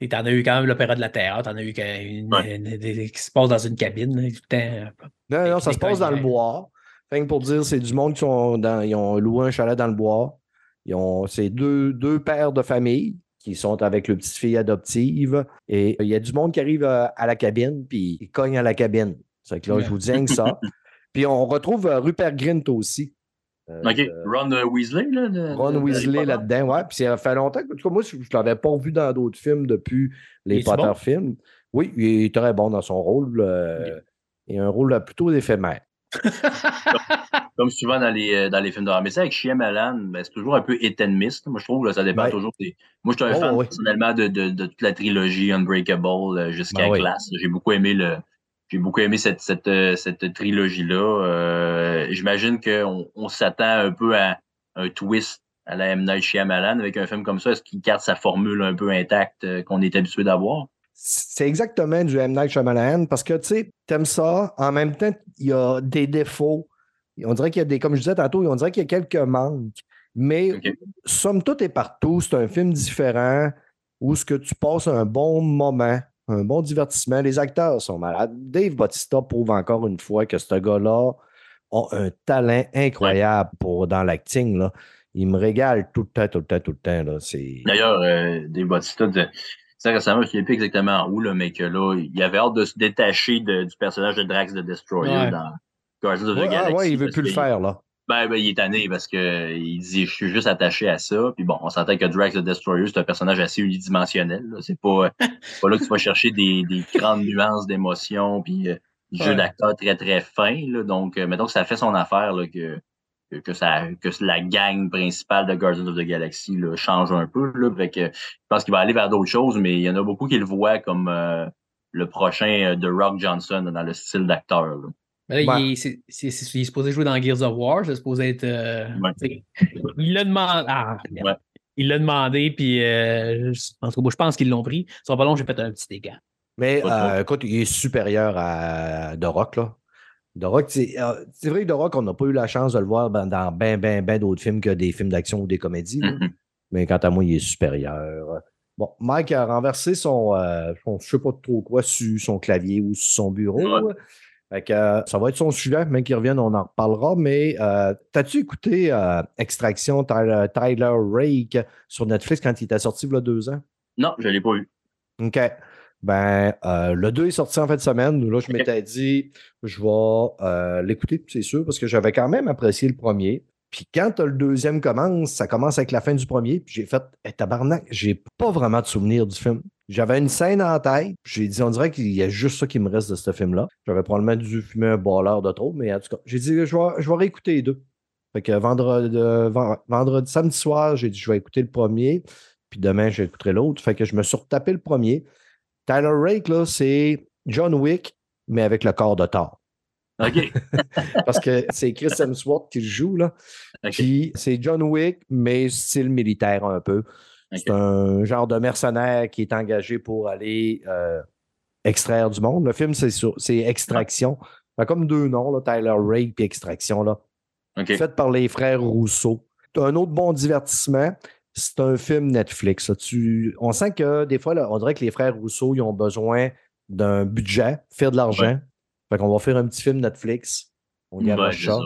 Et t'en as eu quand même l'Opéra de la Terre, t'en as eu une, Ouais. une- des- qui se passe dans une cabine, là, tout le temps. Non, non, ça se passe dans le bois. Fait que pour dire, c'est du monde qui sont dans. Ils ont loué un chalet dans le bois. Ils ont. C'est deux, deux pères de famille qui sont avec le petite fille adoptive. Et il y a du monde qui arrive à, à la cabine, puis ils cognent à la cabine. C'est que là, je vous dis que ça. Puis on retrouve euh, Rupert Grint aussi. Euh, OK. euh, Ron euh, Weasley, là. de- Ron Weasley de- là-dedans, ouais. Puis ça fait longtemps que, en tout cas, moi, je ne l'avais pas vu dans d'autres films depuis les Potter bon? films. Oui, il est très bon dans son rôle. euh, Il a un rôle euh, plutôt éphémère. Comme souvent dans les, euh, dans les films d'horreur. Mais ça, avec Shyamalan, ben, c'est toujours un peu miss. Moi, je trouve que ça dépend Ouais. toujours. des- Moi, je suis un Oh, fan oui. personnellement de, de, de toute la trilogie Unbreakable euh, jusqu'à Ben oui. Glass. J'ai beaucoup aimé le. J'ai beaucoup aimé cette, cette, euh, cette trilogie-là. Euh, J'imagine qu'on on s'attend un peu à un twist à la M. Night Shyamalan avec un film comme ça. Est-ce qu'il garde sa formule un peu intacte euh, qu'on est habitué d'avoir? C'est exactement du M. Night Shyamalan parce que, tu sais, t'aimes ça. En même temps, il y a des défauts. On dirait qu'il y a des, comme je disais tantôt, on dirait qu'il y a quelques manques. Mais somme toute et partout, c'est un film différent où ce que tu passes un bon moment, un bon divertissement. Les acteurs sont malades. Dave Bautista prouve encore une fois que ce gars-là a un talent incroyable pour, dans l'acting. là. Il me régale tout le temps, tout le temps, tout le temps. là. C'est... D'ailleurs, euh, Dave Bautista, de- ça récemment, je ne sais plus exactement où, là, mais que là, il avait hâte de se détacher de- du personnage de Drax the Destroyer Ouais. dans Guardians of the Ouais, ah Galaxy. ouais, il veut plus le faire, là. Ben, ben, il est tanné parce que il dit je suis juste attaché à ça. Puis bon, on s'entend que Drax the Destroyer, c'est un personnage assez unidimensionnel. C'est pas, c'est pas là que tu vas chercher des, des grandes nuances d'émotion puis euh, du jeu d'acteur très très fin. Là. Donc, euh, mettons que ça fait son affaire là, que, que, que ça, que la gang principale de Guardians of the Galaxy là, change un peu. Là. Fait que, je pense qu'il va aller vers d'autres choses, mais il y en a beaucoup qui le voient comme euh, le prochain euh, de Rock Johnson dans le style d'acteur. Là. Mais là, Ouais. il, est, c'est- il est supposé jouer dans Gears of War, c'est supposé être. euh, Ouais. Il l'a demandé. Ah. Ouais. Il l'a demandé, puis euh, je- en tout cas, moi, je pense qu'ils l'ont pris. Pas long, j'ai fait un petit dégât. Mais euh, écoute, il est supérieur à The Rock, là. The Rock, c'est euh, c'est vrai que The Rock, on n'a pas eu la chance de le voir ben- dans ben, ben, ben d'autres films que des films d'action ou des comédies. Mais quant à moi, il est supérieur. Bon, Mike a renversé son, euh, son je sais pas trop quoi, sur son clavier ou sur son bureau. Ouais. Fait que, euh, ça va être son sujet, même qu'il revienne, on en reparlera. Mais euh, t'as-tu écouté euh, Extraction Tyler, Tyler Rake sur Netflix quand il était sorti il y a deux ans? Non, je l'ai pas eu. OK. Ben, le 2 est sorti en fin de semaine. Là, je m'étais dit, je vais l'écouter, c'est sûr, parce que j'avais quand même apprécié le premier. Puis quand le deuxième commence, ça commence avec la fin du premier. Puis j'ai fait, hey, tabarnak, j'ai pas vraiment de souvenir du film. J'avais une scène en tête. J'ai dit, on dirait qu'il y a juste ça qui me reste de ce film-là. J'avais probablement dû fumer un balleur de trop, mais en tout cas, j'ai dit, je vais, je vais réécouter les deux. Fait que vendredi, euh, ven- vendredi, samedi soir, j'ai dit, je vais écouter le premier. Puis demain, j'écouterai l'autre. Fait que je me suis retapé le premier. Tyler Rake, là, c'est John Wick, mais avec le corps de Thor. OK. Parce que c'est Chris Hemsworth qui le joue, là. Puis c'est John Wick, mais style militaire un peu. C'est un genre de mercenaire qui est engagé pour aller euh, extraire du monde. Le film, c'est sur- c'est Extraction. Ça a comme deux noms, là, Tyler Rake et Extraction, là. Fait par les frères Rousseau. Un autre bon divertissement, c'est un film Netflix. Tu, on sent que des fois, là, on dirait que les frères Rousseau, ils ont besoin d'un budget, faire de l'argent. Fait qu'on va faire un petit film Netflix. On Ouais, garage c'est ça.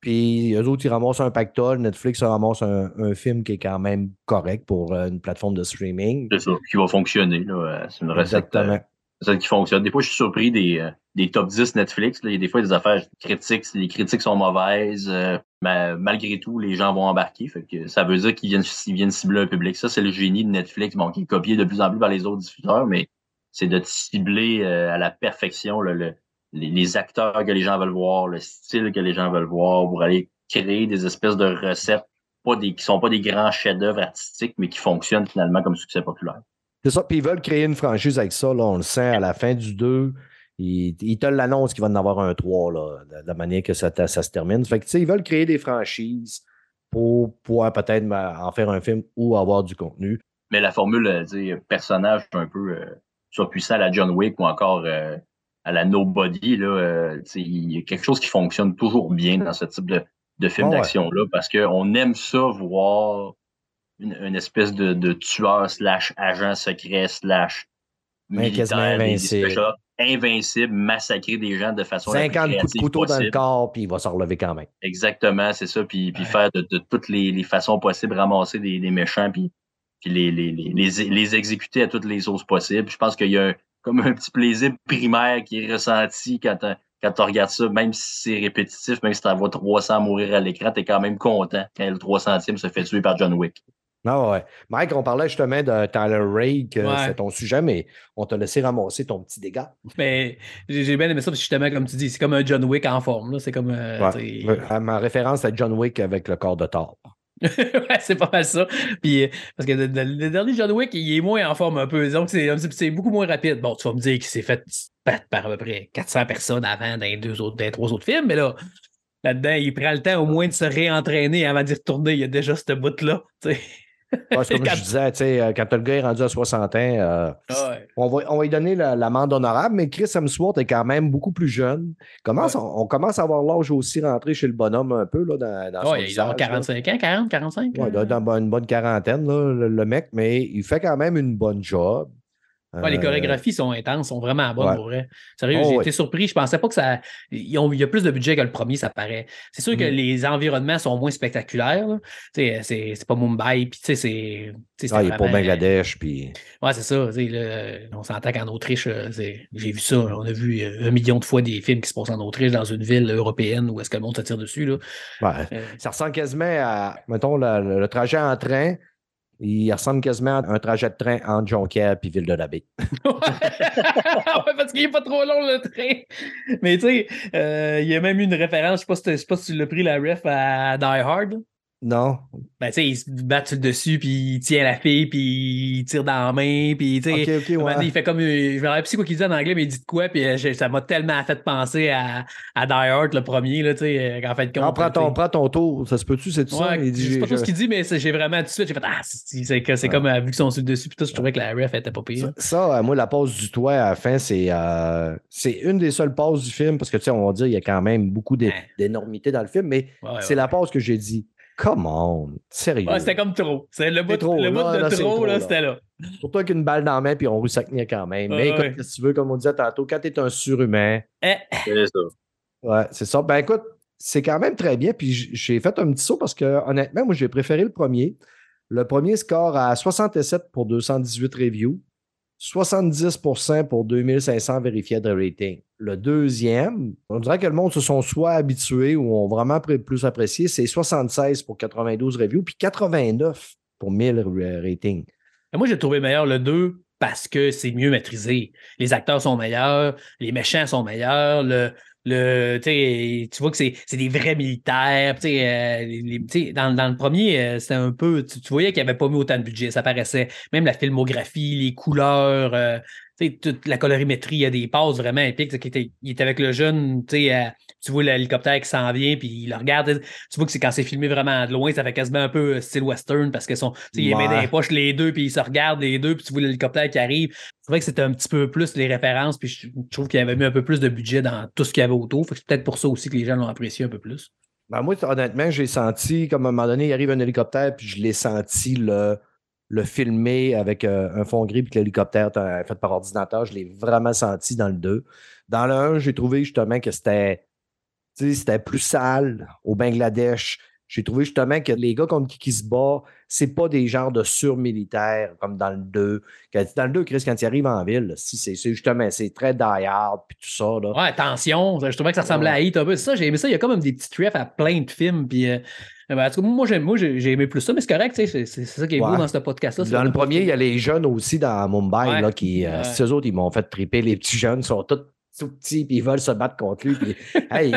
Puis eux autres, ils ramassent un pactole. Netflix ramasse un, un film qui est quand même correct pour euh, une plateforme de streaming. C'est ça, qui va fonctionner. Euh, C'est une recette, Exactement. euh, recette qui fonctionne. Des fois, je suis surpris des, euh, des top 10 Netflix. là. Il y a des fois des affaires critiques. Les critiques sont mauvaises. mais malgré tout, les gens vont embarquer. Fait que ça veut dire qu'ils viennent, ils viennent cibler un public. Ça, c'est le génie de Netflix, bon, qui est copié de plus en plus par les autres diffuseurs, mais c'est de cibler à la perfection là, le- les, les acteurs que les gens veulent voir, le style que les gens veulent voir, pour aller créer des espèces de recettes pas des, qui sont pas des grands chefs-d'œuvre artistiques, mais qui fonctionnent finalement comme succès populaire. C'est ça. Puis ils veulent créer une franchise avec ça. Là, on le sent à la fin du 2. Ils, ils te l'annoncent qu'il va en avoir un 3, là, de la manière que ça, ça se termine. Fait que, tu sais, ils veulent créer des franchises. pour pouvoir peut-être en faire un film ou avoir du contenu. Mais la formule, euh, personnage un peu euh, surpuissant à la John Wick ou encore euh, à la Nobody, là, il y a quelque chose qui fonctionne toujours bien dans ce type de, de film d'action-là parce qu'on aime ça voir une, espèce de, tueur slash agent secret slash militaire, invincible, massacrer des gens de façon 50 coups de couteau dans le corps, puis il va se relever quand même. Exactement, c'est ça. Puis, puis faire de, toutes les, façons possibles, ramasser des, méchants, puis, puis les, les, les, exécuter à toutes les sauces possibles. Je pense qu'il y a comme un petit plaisir primaire qui est ressenti quand, quand tu regardes ça, même si c'est répétitif, même si tu en vois 300 mourir à l'écran, tu es quand même content quand le 300e se fait tuer par John Wick. Ah ouais. Mike, on parlait justement de Tyler Ray, que c'est ton sujet, mais on t'a laissé ramasser ton petit dégât. Mais j'ai bien aimé ça, parce que justement, comme tu dis, c'est comme un John Wick en forme. C'est comme. Euh, Ma référence à John Wick avec le corps de Thor. ouais, c'est pas mal ça. Puis, euh, parce que le, dernier John Wick, il est moins en forme un peu. Donc, c'est beaucoup moins rapide. Bon, tu vas me dire qu'il s'est fait battre par à peu près 400 personnes avant dans les, deux autres, dans les trois autres films, mais là, là-dedans, il prend le temps au moins de se réentraîner avant d'y retourner. Il y a déjà ce bout-là. C'est comme je disais, euh, quand le gars est rendu à 60 ans, euh, ah on, va, on va lui donner l'amende honorable, mais Chris Hemsworth est quand même beaucoup plus jeune. Commence, on, commence à avoir l'âge aussi rentré chez le bonhomme un peu. Là, dans, dans il a 45 ans, 40, 45. Oui, il a dans une bonne quarantaine, le, mec, mais il fait quand même une bonne job les euh, chorégraphies sont intenses, sont vraiment bonnes pour vrai. Sérieux, oh, j'ai été surpris. Je pensais pas que ça. Il y a plus de budget que le premier, ça paraît. C'est sûr que mm-hmm. les environnements sont moins spectaculaires. C'est pas Mumbai, puis tu sais, c'est. Ah, il pas Bangladesh, puis. Ouais, c'est ça. on s'entend qu'en Autriche, euh, j'ai vu ça. On a vu euh, un million de fois des films qui se passent en Autriche, dans une ville européenne où est-ce que le monde se tire dessus. Là. ça ressemble quasiment à, mettons, le trajet en train il ressemble quasiment à un trajet de train entre Jonquière et Ville de la Baie. ouais, parce qu'il n'est pas trop long le train. Mais tu sais, euh, il y a même une référence, je ne sais, pas si tu l'as pris la ref à Die Hard. Non. Ben, tu sais, il se bat dessus, puis il tient la fille, puis il tire dans la main, puis tu sais, il fait comme. Je me rappelle plus quoi qu'il dit en anglais, mais il dit de quoi, puis euh, ça m'a tellement fait penser à, à Die Hard, le premier, là, tu sais, euh, en fait. Non, prends ton, prends ton tour, ça se peut-tu, c'est tout ouais, ça? Je sais pas tout ce qu'il dit, mais j'ai vraiment tout de suite, j'ai fait Ah, c'est comme, vu qu'ils sont sur le dessus, puis tout, je trouvais que la ref était pas pire. Ça, moi, la pause du toit à la fin, c'est euh, c'est une des seules pauses du film, parce que, tu sais, on va dire, il y a quand même beaucoup d'énormité dans le film, mais c'est la pause que j'ai dit Come on, sérieux. c'était comme trop. C'est le bout, trop, le bout de trop, là, c'était là. Surtout qu'une balle dans la main, puis on roule ça quand même. Mais écoute, si tu veux, comme on disait tantôt, quand tu es un surhumain. Eh. C'est ça. Ouais, c'est ça. Ben écoute, c'est quand même très bien. Puis j'ai fait un petit saut parce que honnêtement, moi, j'ai préféré le premier. Le premier score à 67 pour 218 reviews. 70% pour 2500 vérifiés de rating. Le deuxième, on dirait que le monde se sont soit habitués ou ont vraiment plus apprécié, c'est 76 pour 92 reviews, puis 89 pour 1000 ratings. Moi, j'ai trouvé meilleur le 2 parce que c'est mieux maîtrisé. Les acteurs sont meilleurs, les méchants sont meilleurs, le, le, tu vois que c'est des vrais militaires. Euh, dans, dans, le premier, euh, c'était un peu. Tu, voyais qu'il n'y avait pas mis autant de budget, ça paraissait. Même la filmographie, les couleurs, euh, toute la colorimétrie, il y a des passes vraiment épiques. Était, il était avec le jeune, tu vois l'hélicoptère qui s'en vient, puis il le regarde. Tu vois que c'est quand c'est filmé vraiment de loin, ça fait quasiment un peu style western parce que son, il met dans les poches les deux, puis il se regarde les deux, puis tu vois l'hélicoptère qui arrive. C'est vrai que c'était un petit peu plus les références, puis je trouve qu'il y avait mis un peu plus de budget dans tout ce qu'il y avait autour. C'est peut-être pour ça aussi que les gens l'ont apprécié un peu plus. Ben moi, honnêtement, j'ai senti, comme à un moment donné, il arrive un hélicoptère, puis je l'ai senti le le filmer avec euh, un fond gris puis l'hélicoptère fait par ordinateur, je l'ai vraiment senti dans le 2. Dans le 1, j'ai trouvé justement que c'était c'était plus sale au Bangladesh. J'ai trouvé justement que les gars contre qui, qui se battent, c'est pas des genres de surmilitaires comme dans le 2. Dans le 2, Chris, quand il arrive en ville, c'est justement, c'est très die hard puis tout ça. Là. Ouais, attention, je trouvais que ça ressemblait à Hit un peu. Ça, j'ai aimé ça. Il y a comme des petits refs à plein de films. Puis, euh, ben, en tout cas, moi, j'ai, moi, j'ai aimé plus ça, mais c'est correct, c'est, ça qui est beau dans ce podcast-là. Dans le premier, il y a les jeunes aussi dans Mumbai, là, qui, euh, ces autres, ils m'ont fait triper. Les petits jeunes sont tous tout petits, puis ils veulent se battre contre lui. Puis, hey,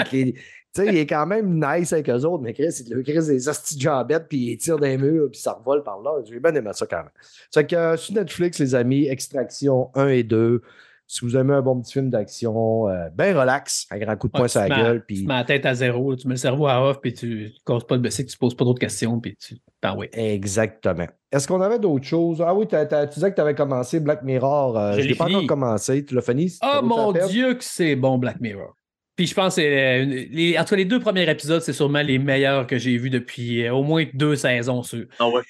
il est quand même nice avec eux autres, mais Chris, il le Chris des hosties de jambettes, puis il tire des murs, puis ça revole par là. J'ai bien aimé ça quand même. C'est que euh, sur Netflix, les amis, Extraction 1 et 2, Si vous aimez un bon petit film d'action, euh, ben relax, un grand coup de poing Ouais, sur la mets- gueule. Puis... Tu mets la tête à zéro, tu mets le cerveau à off, puis tu ne causes pas de baisser, tu poses pas d'autres questions, puis tu. Ben oui. Exactement. Est-ce qu'on avait d'autres choses? Ah oui, t'as- t'as- tu disais que tu avais commencé Black Mirror. euh, Je je l'ai pas encore commencé. Tu l'as fini? Oh mon? Dieu, que c'est bon, Black Mirror. Puis je pense que euh, une- les, en tout cas, les deux premiers épisodes, c'est sûrement les meilleurs que j'ai vus depuis euh, au moins deux saisons. Ceux. Ah ouais.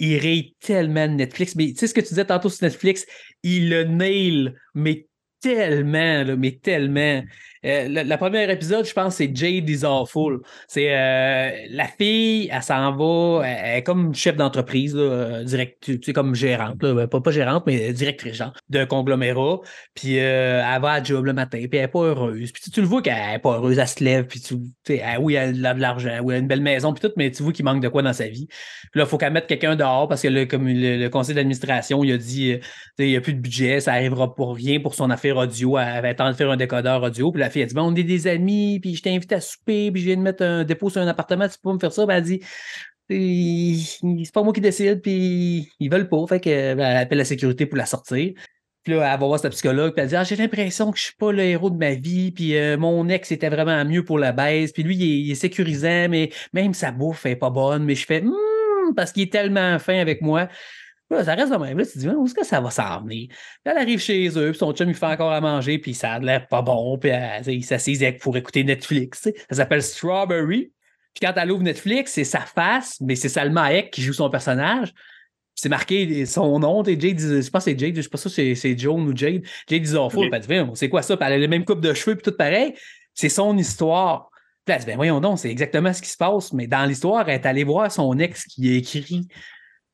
Il rit tellement de Netflix. Mais tu sais ce que tu disais tantôt sur Netflix, il le nail, mais tellement, mais tellement. Euh, le, premier épisode, je pense, c'est Jade is Awful. C'est euh, la fille, elle s'en va, elle, est comme chef d'entreprise, euh, tu sais, comme gérante, pas, pas gérante, mais directrice genre, d'un conglomérat. Puis elle va à job le matin, puis elle n'est pas heureuse. Puis tu, tu le vois qu'elle n'est pas heureuse, elle se lève, puis tu sais, elle- oui, elle a de l'argent, oui, elle a une belle maison, puis tout, mais tu vois qu'il manque de quoi dans sa vie. Puis là, il faut qu'elle mette quelqu'un dehors parce que le, comme le, conseil d'administration, il a dit il n'y a plus de budget, ça arrivera pour rien pour son affaire audio. Elle tenté de faire un décodeur audio. Puis la fille a dit Bon, on est des amis, puis je t'invite à souper, puis je viens de mettre un dépôt sur un appartement, tu peux me faire ça? Puis elle dit C'est pas moi qui décide, puis ils veulent pas. Fait qu'elle appelle la sécurité pour la sortir. Puis là, elle va voir sa psychologue, puis elle dit Ah, j'ai l'impression que je suis pas le héros de ma vie, puis euh, mon ex était vraiment mieux pour la baisse, puis lui, il est, il sécurisant, mais même sa bouffe est pas bonne, mais je fais Hum, parce qu'il est tellement fin avec moi. Là, ça reste de même. Là, tu te dis, où est-ce que ça va s'en venir? Puis elle arrive chez eux, puis son chum, il fait encore à manger, puis ça a l'air pas bon, puis elle, il s'assise avec- pour écouter Netflix. Ça s'appelle Strawberry. Puis quand elle ouvre Netflix, c'est sa face, mais c'est Salma Hayek qui joue son personnage. C'est marqué son nom, Jade, je pense que c'est Jade, je sais pas ça, c'est c'est Joan ou Jade. Jade dit, Voyons, c'est quoi ça? Puis elle a le même coupe de cheveux, puis tout pareil. C'est son histoire. Puis elle dit, ben voyons donc, c'est exactement ce qui se passe. Mais dans l'histoire, elle est allée voir son ex qui écrit.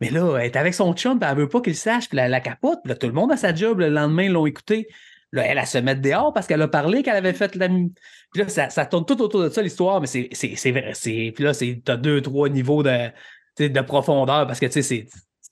Mais là, elle est avec son chum, puis elle veut pas qu'il sache, puis la, la capote. Là, tout le monde a sa job, le lendemain, ils l'ont écouté. Là, elle, elle se met dehors parce qu'elle a parlé qu'elle avait fait la. Puis là, ça, tourne tout autour de ça, l'histoire, mais c'est vrai. Puis là, t'as deux, trois niveaux de, de profondeur parce que, tu sais, c'est.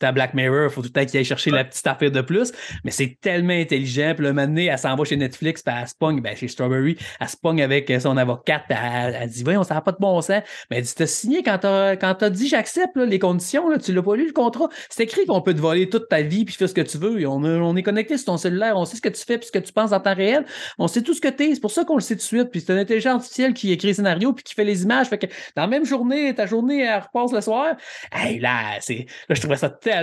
À Black Mirror, il faut tout le temps qu'il aille chercher la petite affaire de plus, mais c'est tellement intelligent. Puis le moment donné, elle s'en va chez Netflix, puis elle se pogne, ben, chez Strawberry, elle se pogne avec son avocate, puis elle, elle dit Voyons, ça n'a pas de bon sens. Mais elle dit T'as signé quand t'as quand dit j'accepte les conditions, là, tu l'as pas lu le contrat. C'est écrit qu'on peut te voler toute ta vie puis faire ce que tu veux. Et on, on est connecté sur ton cellulaire, on sait ce que tu fais puis ce que tu penses en temps réel. On sait tout ce que t'es. C'est pour ça qu'on le sait tout de suite. Puis c'est une intelligence artificielle qui écrit le scénario puis qui fait les images. Fait que dans la même journée, ta journée, elle repasse le soir. Hey, là, c'est, là, je trouvais ça tellement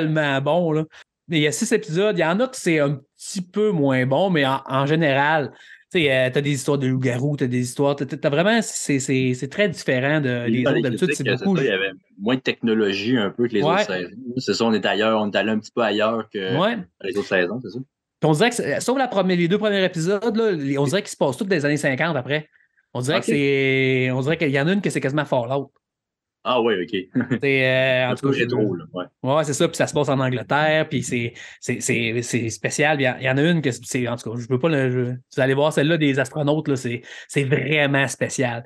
bon. Là. Mais il y a six épisodes. Il y en a que c'est un petit peu moins bon, mais en, en général, tu euh, t'as des histoires de loups-garous, t'as des histoires. T'as, t'as vraiment, c'est, c'est, c'est très différent de les autres. D'habitude, c'est beaucoup. ça, il y avait moins de technologie un peu que les Ouais. autres saisons. C'est ça, on est ailleurs, on est allé un petit peu ailleurs que Ouais. les autres saisons, c'est ça? Puis on dirait que, sauf la première, les deux premiers épisodes, là, on dirait qu'ils se passent tous des années 50 après. On dirait que c'est. On dirait qu'il y en a une que c'est quasiment Fallout. Ah oui, OK. C'est, euh, en tout cas, je- rétro, là. Ouais. Ouais, c'est ça, puis ça se passe en Angleterre, puis c'est, c'est, c'est, c'est spécial. Il y, en- il y en a une que c'est, en tout cas, je veux pas le. je- vous allez voir celle-là des astronautes, là, c'est, c'est vraiment spécial.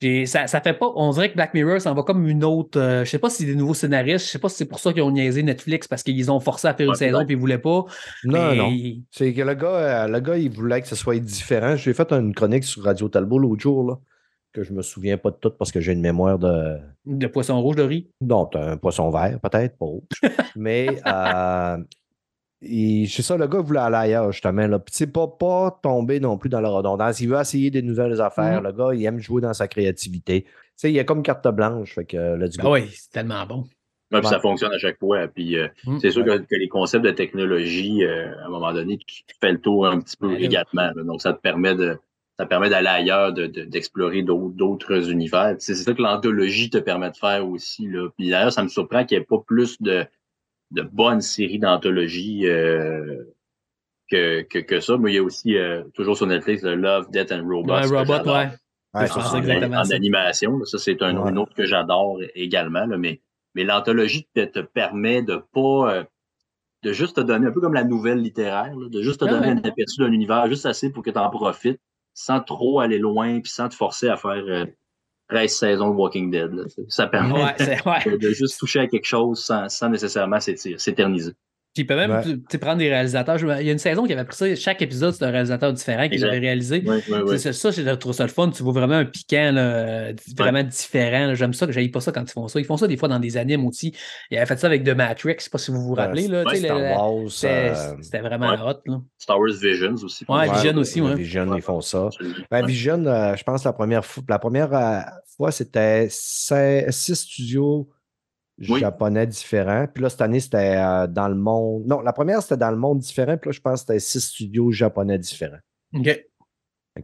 Puis ça, ça fait pas. On dirait que Black Mirror s'en va comme une autre. euh, je sais pas si c'est des nouveaux scénaristes, je sais pas si c'est pour ça qu'ils ont niaisé Netflix parce qu'ils ont forcé à faire une Ouais, saison puis ils voulaient pas. Non, Mais non. C'est que le gars, euh, le gars, il voulait que ce soit différent. J'ai fait une chronique sur Radio Talbot l'autre jour, là, que je me souviens pas de tout parce que j'ai une mémoire de. De poisson rouge de riz. Non, t'as un poisson vert, peut-être, pas rouge. Mais euh, c'est ça, le gars voulait aller ailleurs, justement. Là. Puis, pas, pas tomber non plus dans la redondance. Il veut essayer des nouvelles affaires. Mhm. Le gars, il aime jouer dans sa créativité. Tu sais, il a comme carte blanche. Fait que, euh, go. Ah oui, c'est tellement bon. Ouais, puis Ouais. ça fonctionne à chaque fois. Puis euh, Mm. c'est sûr que, que les concepts de technologie, euh, à un moment donné, tu fais le tour un petit peu Ouais, là. également. là. Donc, ça te permet de ça permet d'aller ailleurs, de- de- d'explorer d'autres univers. C'est ça que l'anthologie te permet de faire aussi. Là. Puis d'ailleurs, ça me surprend qu'il n'y ait pas plus de, de bonnes séries d'anthologie euh, que, que, que ça. Mais il y a aussi, euh, toujours sur Netflix, le Love, Death and Robots. Ouais, Robot, ouais. Ouais, ça, c'est- exactement en ça. animation. là. Ça, c'est un, Ouais. une autre que j'adore également. là. Mais, mais l'anthologie te, te permet de pas. euh, de juste te donner un peu comme la nouvelle littéraire, là, de juste te Ah donner ouais. un aperçu d'un univers juste assez pour que tu en profites, sans trop aller loin, puis sans te forcer à faire euh, 13 saisons de Walking Dead. là. Ça permet Ouais, c'est, ouais. de, de juste toucher à quelque chose sans, sans nécessairement s'éterniser. Puis il peut même Ouais. prendre des réalisateurs. Je- Il y a une saison qui avait pris ça, chaque épisode, c'est un réalisateur différent qui Exact. l'avait réalisé. Ouais, ouais, ouais. C'est ça, j'ai trouvé ça le fun. Tu vois vraiment un piquant, là, vraiment différent. J'aime ça que j'aille pas ça quand ils font ça. Ils font ça des fois dans des animes aussi. Ils avaient fait ça avec The Matrix, je sais pas si vous vous rappelez. Là, Star la- Wars. C'était euh, vraiment ouais. hot. Là. Star Wars Visions aussi. Ouais, Vision aussi, ouais. Vision, ils font ça. Ben. Vision, euh, je pense la première, fois- la première euh, fois, c'était six six studios Oui. japonais différents. Puis là, cette année, c'était euh, dans le monde. Non, la première, c'était dans le monde différent. Puis là, je pense que c'était six studios japonais différents. OK.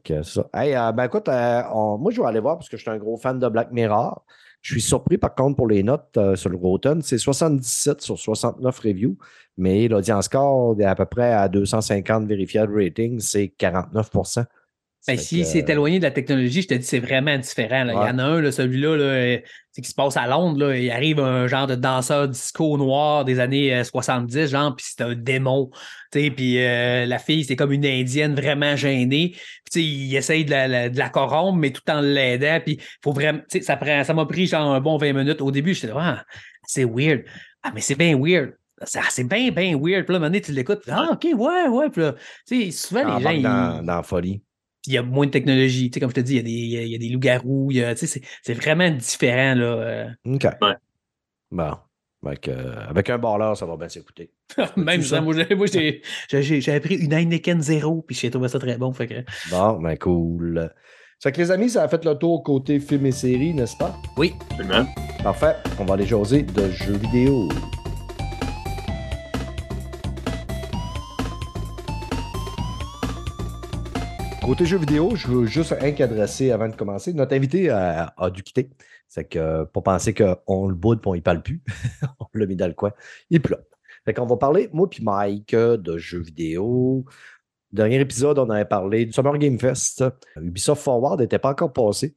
C'est ça. Hey, euh, ben écoute, euh, on- moi, je vais aller voir parce que je suis un gros fan de Black Mirror. Je suis surpris, par contre, pour les notes sur le Rotten. C'est 77 sur 69 reviews, mais l'audience score est à peu près à 250 verified ratings, c'est 49 Ben, si que, c'est éloigné de la technologie, je te dis, c'est vraiment différent. là. Il y en a un, là, celui-là, là, euh, qui se passe à Londres. Là, il arrive un genre de danseur disco noir des années euh, 70, genre, puis c'est un démon. Puis euh, la fille, c'est comme une indienne vraiment gênée. Puis, il essaye de la, la- de la corrompre, mais tout en l'aidant. Puis faut vraiment. Ça prend- ça m'a pris genre un bon 20 minutes. Au début, j'étais ah, c'est weird. Ah, mais c'est bien weird. C'est bien, bien weird. Puis là, à un moment donné, tu l'écoutes. Ah, OK, ouais, ouais. Puis là, souvent, les gens. embarque ils- dans, dans la folie. Puis il y a moins de technologie. Tu sais, comme je te dis, il y a des, il y a- il y a des loups-garous. tu sais, C'est c'est vraiment différent. Là. euh. OK. Ouais. Bon. Avec, euh, avec un barleur, ça va bien s'écouter. Même ça? ça, moi, j'ai- moi, j'ai- j'ai- j'avais pris une Heineken zéro, puis j'ai trouvé ça très bon. Fait que... Bon, ben cool. Fait que les amis, ça a fait le tour côté film et série, n'est-ce pas? Oui, Absolument. Parfait. On va aller jaser de jeux vidéo. Côté jeux vidéo, je veux juste adresser avant de commencer. Notre invité a, a dû quitter. C'est que euh, pas penser qu'on le boude et on y parle plus. on l'a mis dans le coin. Il pleut. Fait qu'on va parler, moi puis Mike, euh, de jeux vidéo. Dernier épisode, on avait parlé du Summer Game Fest. Ubisoft Forward n'était pas encore passé.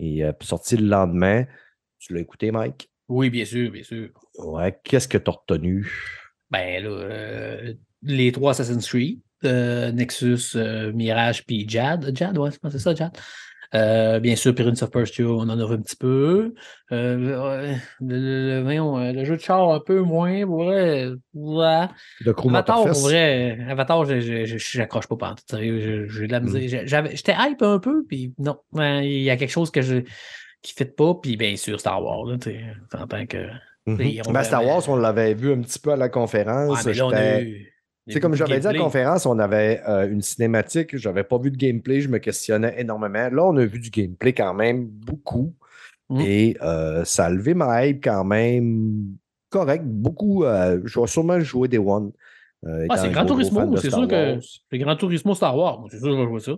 Et euh, sorti le lendemain. Tu l'as écouté, Mike? oui, bien sûr, bien sûr. Ouais. Qu'est-ce que tu as retenu? Ben là, euh, les trois Assassin's Creed, euh, Nexus, euh, Mirage, puis Jad. Jad, ouais, c'est ça, Jad? Euh, bien sûr, Prince of Persia, on en a vu un petit peu. Euh, ouais, le, le- le- le jeu de char, un peu moins. ouais. Crew Avatar, pour vrai, Avatar, je- j'accroche pas pas sérieux. je- J'ai de la Mm. misère. J'ai- j'avais- J'étais hype un peu, puis non, ouais, il y a quelque chose que je qui ne fit pas, puis bien sûr, Star Wars, là, en tant que. Mhm. Ben, Star Wars, on l'avait vu un petit peu à la conférence. Ouais, mais là, on a eu. Sais, comme j'avais dit à la conférence, on avait euh, une cinématique, j'avais pas vu de gameplay, je me questionnais énormément. Là, on a vu du gameplay quand même beaucoup. Mhm. Et euh, ça a levé ma hype quand même correct. Beaucoup. euh, je vais sûrement jouer des One. Ah, c'est Gran Turismo, c'est sûr que-. Le Grand Turismo Star Wars, c'est sûr que je vais jouer ça.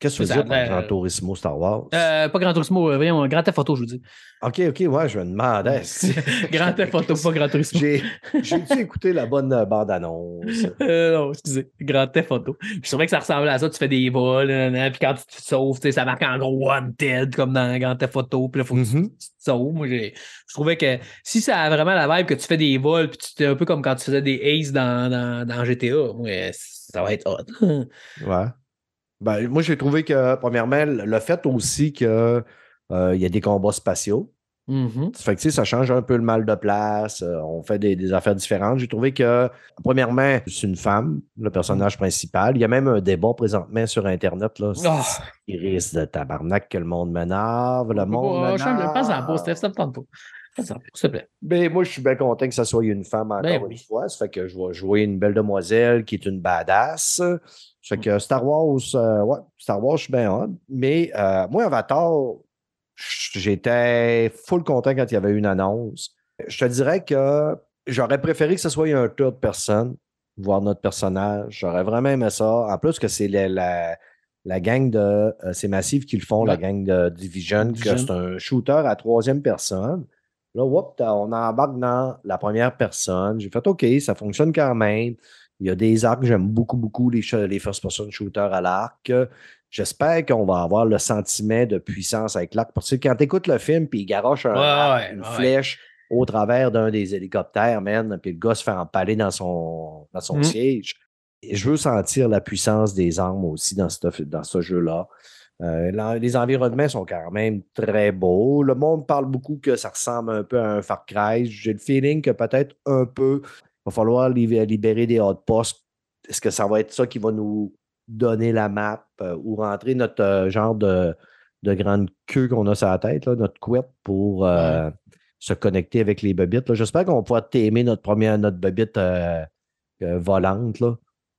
Qu'est-ce que tu ça veux dire par l'air- Gran Turismo Star Wars? Euh, pas Grand Turismo, euh, voyons, Grand Theft Auto, je vous dis. Ok, ok, ouais, je me demandais. Grand Theft Auto, pas Grand Turismo. J'ai j'ai-tu écouté la bonne euh, bande-annonce? Euh, non, excusez. Grand Theft Auto. Je trouvais que ça ressemblait à ça. Tu fais des vols, puis quand tu te sauves, ça marque en gros Wanted, comme dans Grand Theft Auto. Puis là, faut que tu- Mhm. tu, te sauves. Moi, je trouvais que si ça a vraiment la vibe que tu fais des vols, puis tu es un peu comme quand tu faisais des aces dans, dans, dans GTA, ça va être hot. Ouais. Ben, moi, j'ai trouvé que, premièrement, le fait aussi qu'il y a des combats spatiaux. Ça fait que, tu sais, ça change un peu le mal de place. euh, on fait des, des affaires différentes. J'ai trouvé que, premièrement, c'est une femme, le personnage principal. Il y a même un débat présentement sur Internet. Là, Ah. Il risque de tabarnak que le monde m'énerve. Le monde Oh, pense en pas, Steph, ça me tente pas. Pas, te plaît. Ben, moi, je suis bien content que ça soit une femme encore Ben une oui. fois. Ça fait que je vais jouer une belle demoiselle qui est une badass. Fait que Star Wars, euh, ouais, Star Wars, je suis bien hâte. Mais euh, moi, Avatar, j'étais full content quand il y avait une annonce. Je te dirais que j'aurais préféré que ce soit un third personne, voir notre personnage. J'aurais vraiment aimé ça. En plus que c'est la, la, la gang de... euh, c'est Massive qui le font, la gang de Division, que Division. c'est un shooter à troisième personne. Là, whoop, on embarque dans la première personne. J'ai fait OK, ça fonctionne quand même. Il y a des arcs, j'aime beaucoup, beaucoup les, les first-person shooters à l'arc. J'espère qu'on va avoir le sentiment de puissance avec l'arc. Parce que quand tu écoutes le film, puis il garoche un Ouais, arc, ouais, une ouais. flèche au travers d'un des hélicoptères, man, puis le gars se fait empaler dans son, dans son Mhm. siège. Et je veux sentir la puissance des armes aussi dans ce, dans ce jeu-là. Euh, les environnements sont quand même très beaux. Le monde parle beaucoup que ça ressemble un peu à un Far Cry. J'ai le feeling que peut-être un peu. Va falloir libérer des hot posts. Est-ce que ça va être ça qui va nous donner la map euh, ou rentrer notre euh, genre de, de grande queue qu'on a sur la tête, notre couette pour euh, se connecter avec les bobites. J'espère qu'on va pouvoir t'aimer notre première notre bobite volante. Là.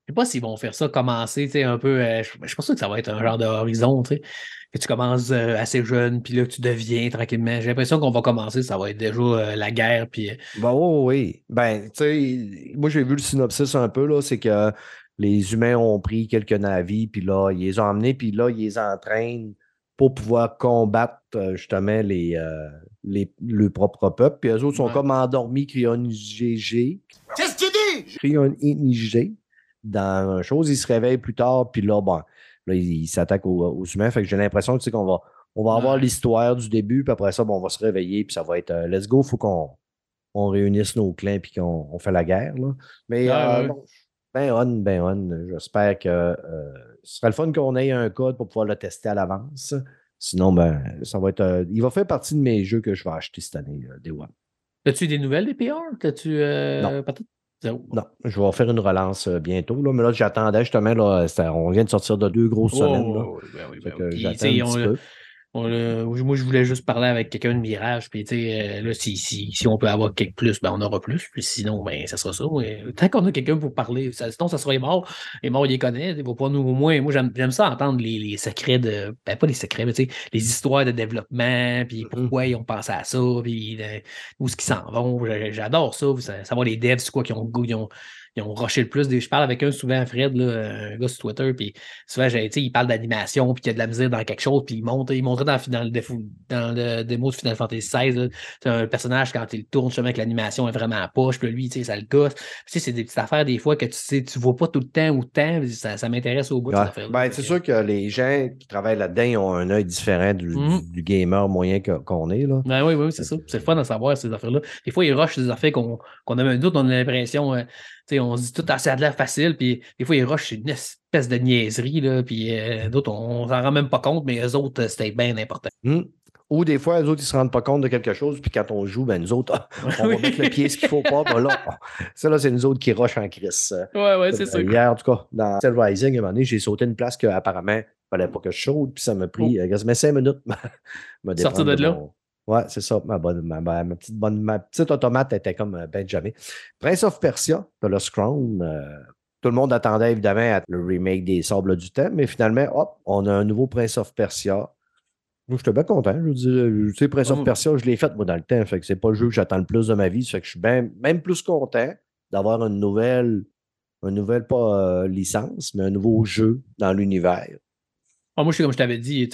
Je sais pas s'ils vont faire ça, commencer un peu. je, je pense que ça va être un genre d'horizon, que tu commences assez jeune, puis là que tu deviens tranquillement. J'ai l'impression qu'on va commencer, ça va être déjà la guerre. Puis... Ben oui, oui. Ben, tu sais, moi j'ai vu le synopsis un peu, là, c'est que les humains ont pris quelques navires, puis là, ils les ont emmenés, puis là, ils les entraînent pour pouvoir combattre euh, justement les, euh, les, le propre peuple. Puis eux autres sont comme endormis, cryonisés. Qu'est-ce que tu dis? Cryonisés dans une chose. Ils se réveillent plus tard, puis là, bon, là, ils s'attaquent aux, humains. Fait que j'ai l'impression tu qu'on va, on va avoir l'histoire du début, puis après ça, bon, on va se réveiller, puis ça va être euh, let's go, il faut qu'on on réunisse nos clans, puis qu'on on fait la guerre. Là. Mais ben on, ben on. J'espère que euh, ce serait le fun qu'on ait un code pour pouvoir le tester à l'avance. Sinon, ben, ça va être. Euh, il va faire partie de mes jeux que je vais acheter cette année, euh, Day One. As-tu des nouvelles des PR? As-tu non. Non, je vais faire une relance bientôt. Là, mais là, j'attendais justement. Là, on vient de sortir de deux grosses semaines. Là. Oh, ben oui, ben oui. J'attends un petit peu moi, je voulais juste parler avec quelqu'un de Mirage, puis tu sais, euh, là, si, si, si, on peut avoir quelque plus, ben, on aura plus, puis sinon, ben, ça sera ça. tant qu'on a quelqu'un pour parler, ça, sinon, ça sera mort. Les morts, il les connaît. Il va pas nous, au moins, moi, j'aime ça entendre les, les, secrets de, ben, pas les secrets, mais tu sais, les histoires de développement, puis mm-hmm. pourquoi ils ont pensé à ça, puis euh, où est-ce qu'ils s'en vont. J'adore ça, savoir les devs, c'est quoi qui ont, ils ont ils ont rushé le plus. Je parle avec un souvent, Fred, là, un gars sur Twitter, puis souvent, il parle d'animation, puis qu'il y a de la misère dans quelque chose, puis il montre, il montrait dans, dans, le, dans le démo de Final Fantasy XVI, c'est un personnage, quand il tourne, justement, que l'animation est vraiment à poche, puis lui, ça le gosse. c'est des petites affaires, des fois, que tu sais, tu vois pas tout le temps ou temps, ça, ça m'intéresse au bout de cette ben, c'est sûr que les gens qui travaillent là-dedans, ont un œil différent du, mm-hmm. gamer moyen qu'on est, là. Ben, oui, oui, c'est ça. C'est le fun de savoir ces affaires-là. Des fois, ils rushent des affaires qu'on qu a un doute, on a l'impression, euh, on se dit tout assez à de l'air facile, puis des fois, ils rushent une espèce de niaiserie, là, puis euh, d'autres, on s'en rend même pas compte, mais eux autres, c'était bien important. Hmm. Ou des fois, eux autres, ils se rendent pas compte de quelque chose, puis quand on joue, ben nous autres, on va mettre le pied ce qu'il faut pas. Ben là, ça, là, c'est nous autres qui rushent en crise. Ouais, ouais, c'est ça. Hier, en tout cas, dans Cell Rising, à un moment donné, j'ai sauté une place qu'apparemment, il fallait pas que je saute, puis ça m'a pris oh. quasiment cinq minutes. Sortir de, là? Ouais, c'est ça. Ma, bonne, ma, petite bonne, ma petite automate était comme euh, Benjamin. Prince of Persia, de Lost Crown. Euh, tout le monde attendait évidemment le remake des Sables du Temps, mais finalement, hop, on a un nouveau Prince of Persia. Je suis bien content. Je veux dire, tu sais, Prince of mmh. Persia, je l'ai fait moi dans le temps. Fait que c'est pas le jeu que j'attends le plus de ma vie. Fait que je suis même plus content d'avoir une nouvelle, une nouvelle pas euh, licence, mais un nouveau jeu dans l'univers. Ah, moi, je suis comme je t'avais dit,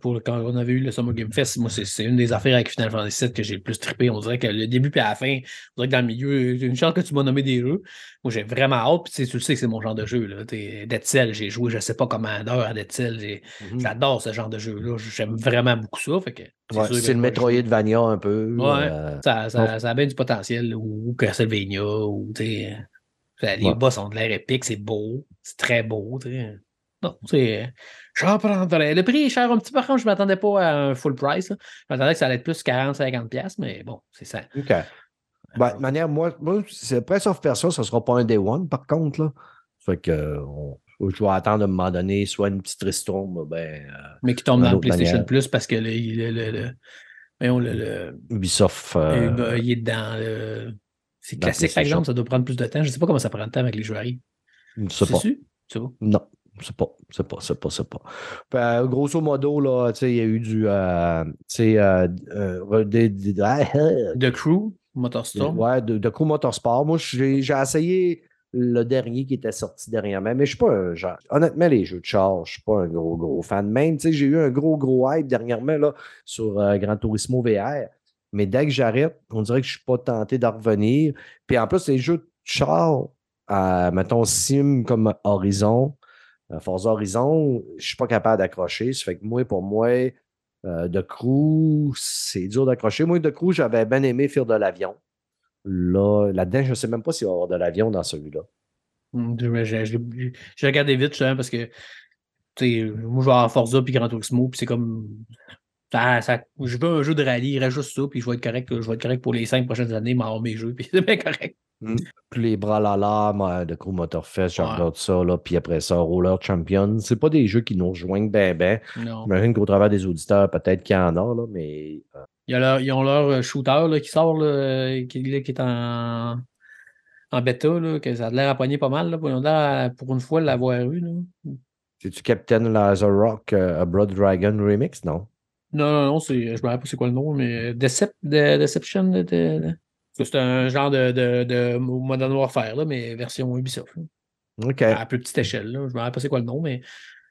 pour, quand on avait eu le Summer Game Fest, moi, c'est une des affaires avec Final Fantasy VII que j'ai le plus trippé. On dirait que le début puis à la fin, on dirait que dans le milieu, une chance que tu m'as nommé des jeux. Moi, j'ai vraiment hâte, puis tu le sais que c'est mon genre de jeu. Dead Cell, j'ai joué, je sais pas combien d'heures à Dead Cell. Mm-hmm. J'adore ce genre de jeu-là. J'aime vraiment beaucoup ça. Fait que c'est le Metroidvania un peu. Ouais, euh, ça, ça, ça, a bien du potentiel, ou, Castlevania, ou, les boss ont de l'air épique, c'est beau, c'est très beau, Non, c'est. J'en prendrais. Le prix est cher un petit peu. Par contre, je ne m'attendais pas à un full price. Je m'attendais que ça allait être plus 40-50$, mais bon, c'est ça. OK. Ben, de manière, moi, moi c'est Press of Persia, ça ne sera pas un day one, par contre. Là. Fait que je vais attendre à un moment donné, soit une petite ristourne, ben. Euh, mais qui tombe dans le PlayStation Plus parce que le. le, le, le Ubisoft. Euh, il est dans C'est classique, par exemple, ça doit prendre plus de temps. Je ne sais pas comment ça prend de temps avec les joueurs. Je ne sais pas? Non. C'est pas, c'est pas, c'est pas, c'est pas. Ben, grosso modo, là, il y a eu du. Euh, euh, euh de, Crew Motorsport. Ouais, de, de, Crew Motorsport. Moi, j'ai, essayé le dernier qui était sorti dernièrement, mais je suis pas un genre. Honnêtement, les jeux de char, je suis pas un gros, gros fan. Même, j'ai eu un gros, gros hype dernièrement là, sur euh, Gran Turismo VR. Mais dès que j'arrête, on dirait que je suis pas tenté d'en revenir. Puis en plus, les jeux de char, mettons Sim comme Horizon, euh, Forza Horizon, je ne suis pas capable d'accrocher. Ça fait que moi, pour moi, euh, de crew, c'est dur d'accrocher. Moi, de crew, j'avais bien aimé faire de l'avion. Là, là-dedans, je ne sais même pas s'il va y avoir de l'avion dans celui-là. Hum, j'ai regardé vite, justement, parce que moi, je vais avoir Forza puis Gran Turismo, puis c'est comme. Ça, ça- je veux un jeu de rallye, il reste juste ça, puis je vais être correct, je vais être correct pour les cinq prochaines années, m'avoir mes jeux, puis c'est bien correct. Puis les bras la la de Crew Motorfest, je Ouais. regarde ça, là, puis après ça, Roller Champion. C'est pas des jeux qui nous rejoignent ben ben. J'imagine qu'au travers des auditeurs, peut-être qu'il y en a, là, mais euh, Il y a leur- ils ont leur euh, shooter là, qui sort, là, qui, est en, en bêta, là, que ça a l'air à poigner pas mal. Là, pour, à- pour une fois l'avoir eu. Là. c'est-tu Captain Lazarrock euh, A Blood Dragon Remix? Non. Non, non, non, c'est, je me rappelle pas c'est quoi le nom, mais Decep- de- Deception. de- de- de- c'est un genre de, de, de Modern Warfare, là, mais version Ubisoft. là. OK. À plus petite échelle. Là. Je me rappelle pas c'est quoi le nom, mais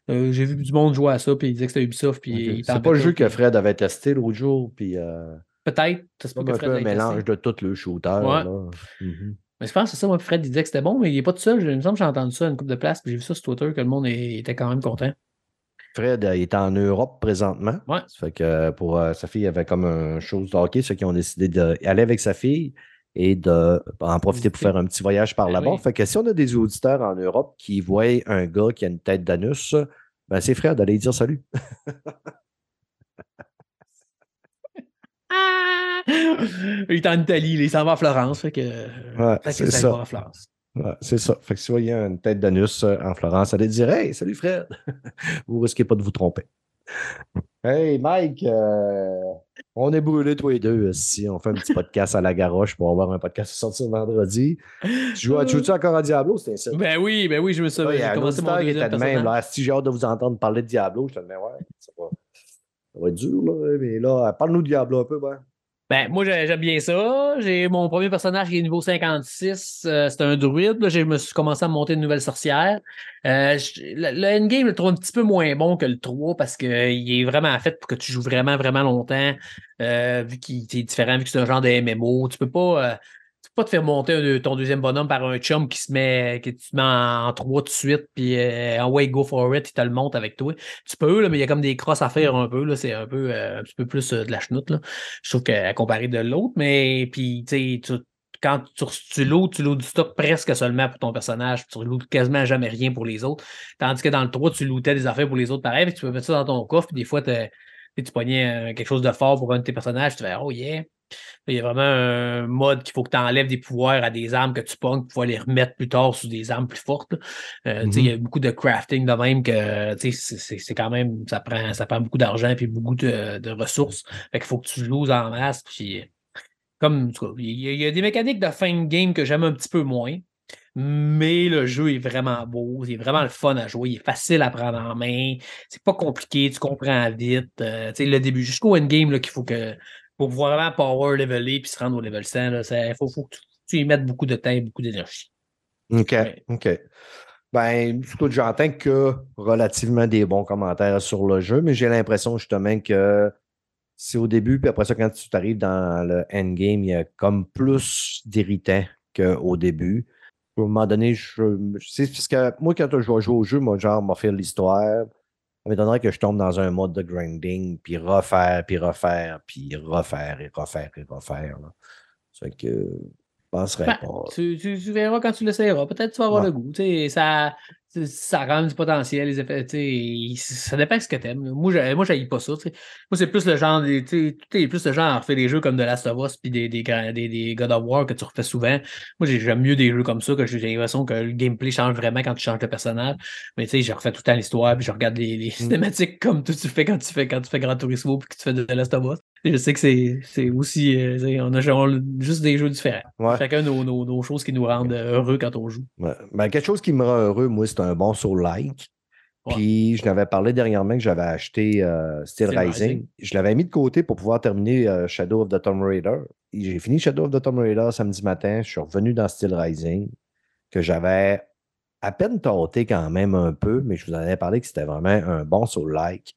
euh, j'ai vu du monde jouer à ça, puis ils disaient que c'était Ubisoft. Puis OK. ils étaient en C'est pas le jeu que Fred avait testé l'autre jour, puis euh, Peut-être. Peut comme que un Fred peu un l'ait mélange testé. de tout le shooter. Ouais. là. Mhm. Mais je pense que c'est ça, moi, Fred, il disait que c'était bon, mais il n'est pas tout seul. Il me semble que j'ai entendu ça à une couple de places, puis j'ai vu ça sur Twitter, que le monde était quand même content. Fred euh, est en Europe présentement. Ouais. Ça fait que pour euh, sa fille, il y avait comme une chose de hockey, ceux qui ont décidé d'aller avec sa fille et de en profiter pour faire un petit voyage par Ben là-bas. oui. Fait que si on a des auditeurs en Europe qui voient un gars qui a une tête d'anus, ben c'est Fred d'aller dire salut. Ah! Il est en Italie, il s'en va à Florence. Fait que, Ouais, peut-être que c'est ça ça. va à Florence. Ouais, c'est ça. Fait que si vous voyez une tête d'anus euh, en Florence, allez dire Hey, salut Fred. vous risquez pas de vous tromper. Hey Mike, euh, on est brûlés tous les deux. Si on fait un petit podcast à la garoche pour avoir un podcast sortir vendredi. Tu joues, tu joues encore à Diablo, c'était ça? Ben oui, ben oui, je me Là, Il y a un auditeur qui était de même. Là, si j'ai hâte de vous entendre parler de Diablo, je te dis, mais ouais, ça va, ça va être dur, là. Mais là, parle-nous de Diablo un peu, ouais. Ben, moi, j'ai- j'aime bien ça. J'ai mon premier personnage qui est niveau 56. euh, c'est un druide. Là, je me suis commencé à monter une nouvelle sorcière. Euh, le, le endgame, je le trouve un petit peu moins bon que le 3 parce qu'il est vraiment fait pour que tu joues vraiment, vraiment longtemps. euh, vu qu'il est différent, vu que c'est un genre de MMO. Tu peux pas. Pas te faire monter ton deuxième bonhomme par un chum qui se met, que tu mets en, en 3 tout de suite, puis euh, en way, go for it, il te le monte avec toi. Tu peux, là, mais il y a comme des crosses à faire un peu. là, C'est un peu euh, un petit peu plus euh, de la chenoute. Là. Je trouve qu'à comparer de l'autre, mais puis tu quand tu, loads, tu loads du stock presque seulement pour ton personnage. Tu loads quasiment jamais rien pour les autres. Tandis que dans le 3, tu lootais des affaires pour les autres pareil, puis tu peux mettre ça dans ton coffre, puis des fois, tu pognais quelque chose de fort pour un de tes personnages, tu fais Oh yeah. Il y a vraiment un mode qu'il faut que tu enlèves des pouvoirs à des armes que tu pognes pour pouvoir les remettre plus tard sous des armes plus fortes. Euh, Il y a beaucoup de crafting de même que c'est- quand même, ça prend, ça prend beaucoup d'argent et beaucoup de, de ressources. Fait qu'il faut que tu loses en masse. Puis, comme, il y, a- il y a des mécaniques de fin de game que j'aime un petit peu moins. Mais le jeu est vraiment beau, il est vraiment le fun à jouer, il est facile à prendre en main, c'est pas compliqué, tu comprends vite. euh, le début, jusqu'au endgame qu'il faut que pour pouvoir vraiment power leveler puis se rendre au level 100, il faut, faut que tu, tu y mettes beaucoup de temps et beaucoup d'énergie. OK. Ouais. OK. Ben, écoute, j'entends que relativement des bons commentaires sur le jeu, mais j'ai l'impression justement que c'est au début, puis après ça, quand tu arrives dans le endgame, il y a comme plus d'irritants qu'au début. À un moment donné, je, c'est parce que moi, quand je vais jouer au jeu, moi, genre, m'a fait l'histoire. Ça m'étonnerait que je tombe dans un mode de grinding, puis refaire, puis refaire, puis refaire, et refaire, et refaire. Là. C'est que je penserais Ben, pas. tu, tu- tu verras quand tu l'essayeras. Peut-être que tu vas avoir Ouais. le goût. Ça, ça rend du potentiel, les effets. Ça dépend de ce que tu aimes. Moi, je moi, pas ça. Moi, c'est plus le genre. des- tu sais, Tout est plus le genre à refaire des jeux comme The Last of Us puis des, des, des, des God of War que tu refais souvent. Moi, j'ai- j'aime mieux des jeux comme ça que j'ai l'impression que le gameplay change vraiment quand tu changes de personnage. Mais tu sais, je refais tout le temps l'histoire puis je regarde les, les cinématiques comme tout tu fais quand tu fais quand tu fais Gran Turismo puis que tu fais The Last of Us. Et Je sais que c'est c'est aussi. euh, on a genre juste des jeux différents. Ouais. Chacun nos, nos, nos choses qui nous rendent euh, heureux quand on joue. Ouais. Ben, quelque chose qui me rend heureux, moi, c'est un bon soul-like. Ouais. Puis, je n'avais parlé dernièrement que j'avais acheté euh, Steel, Rising. Rising. Je l'avais mis de côté pour pouvoir terminer euh, Shadow of the Tomb Raider. J'ai fini Shadow of the Tomb Raider samedi matin. Je suis revenu dans Steel Rising, que j'avais à peine tenté quand même un peu, mais je vous en avais parlé que c'était vraiment un bon soul-like.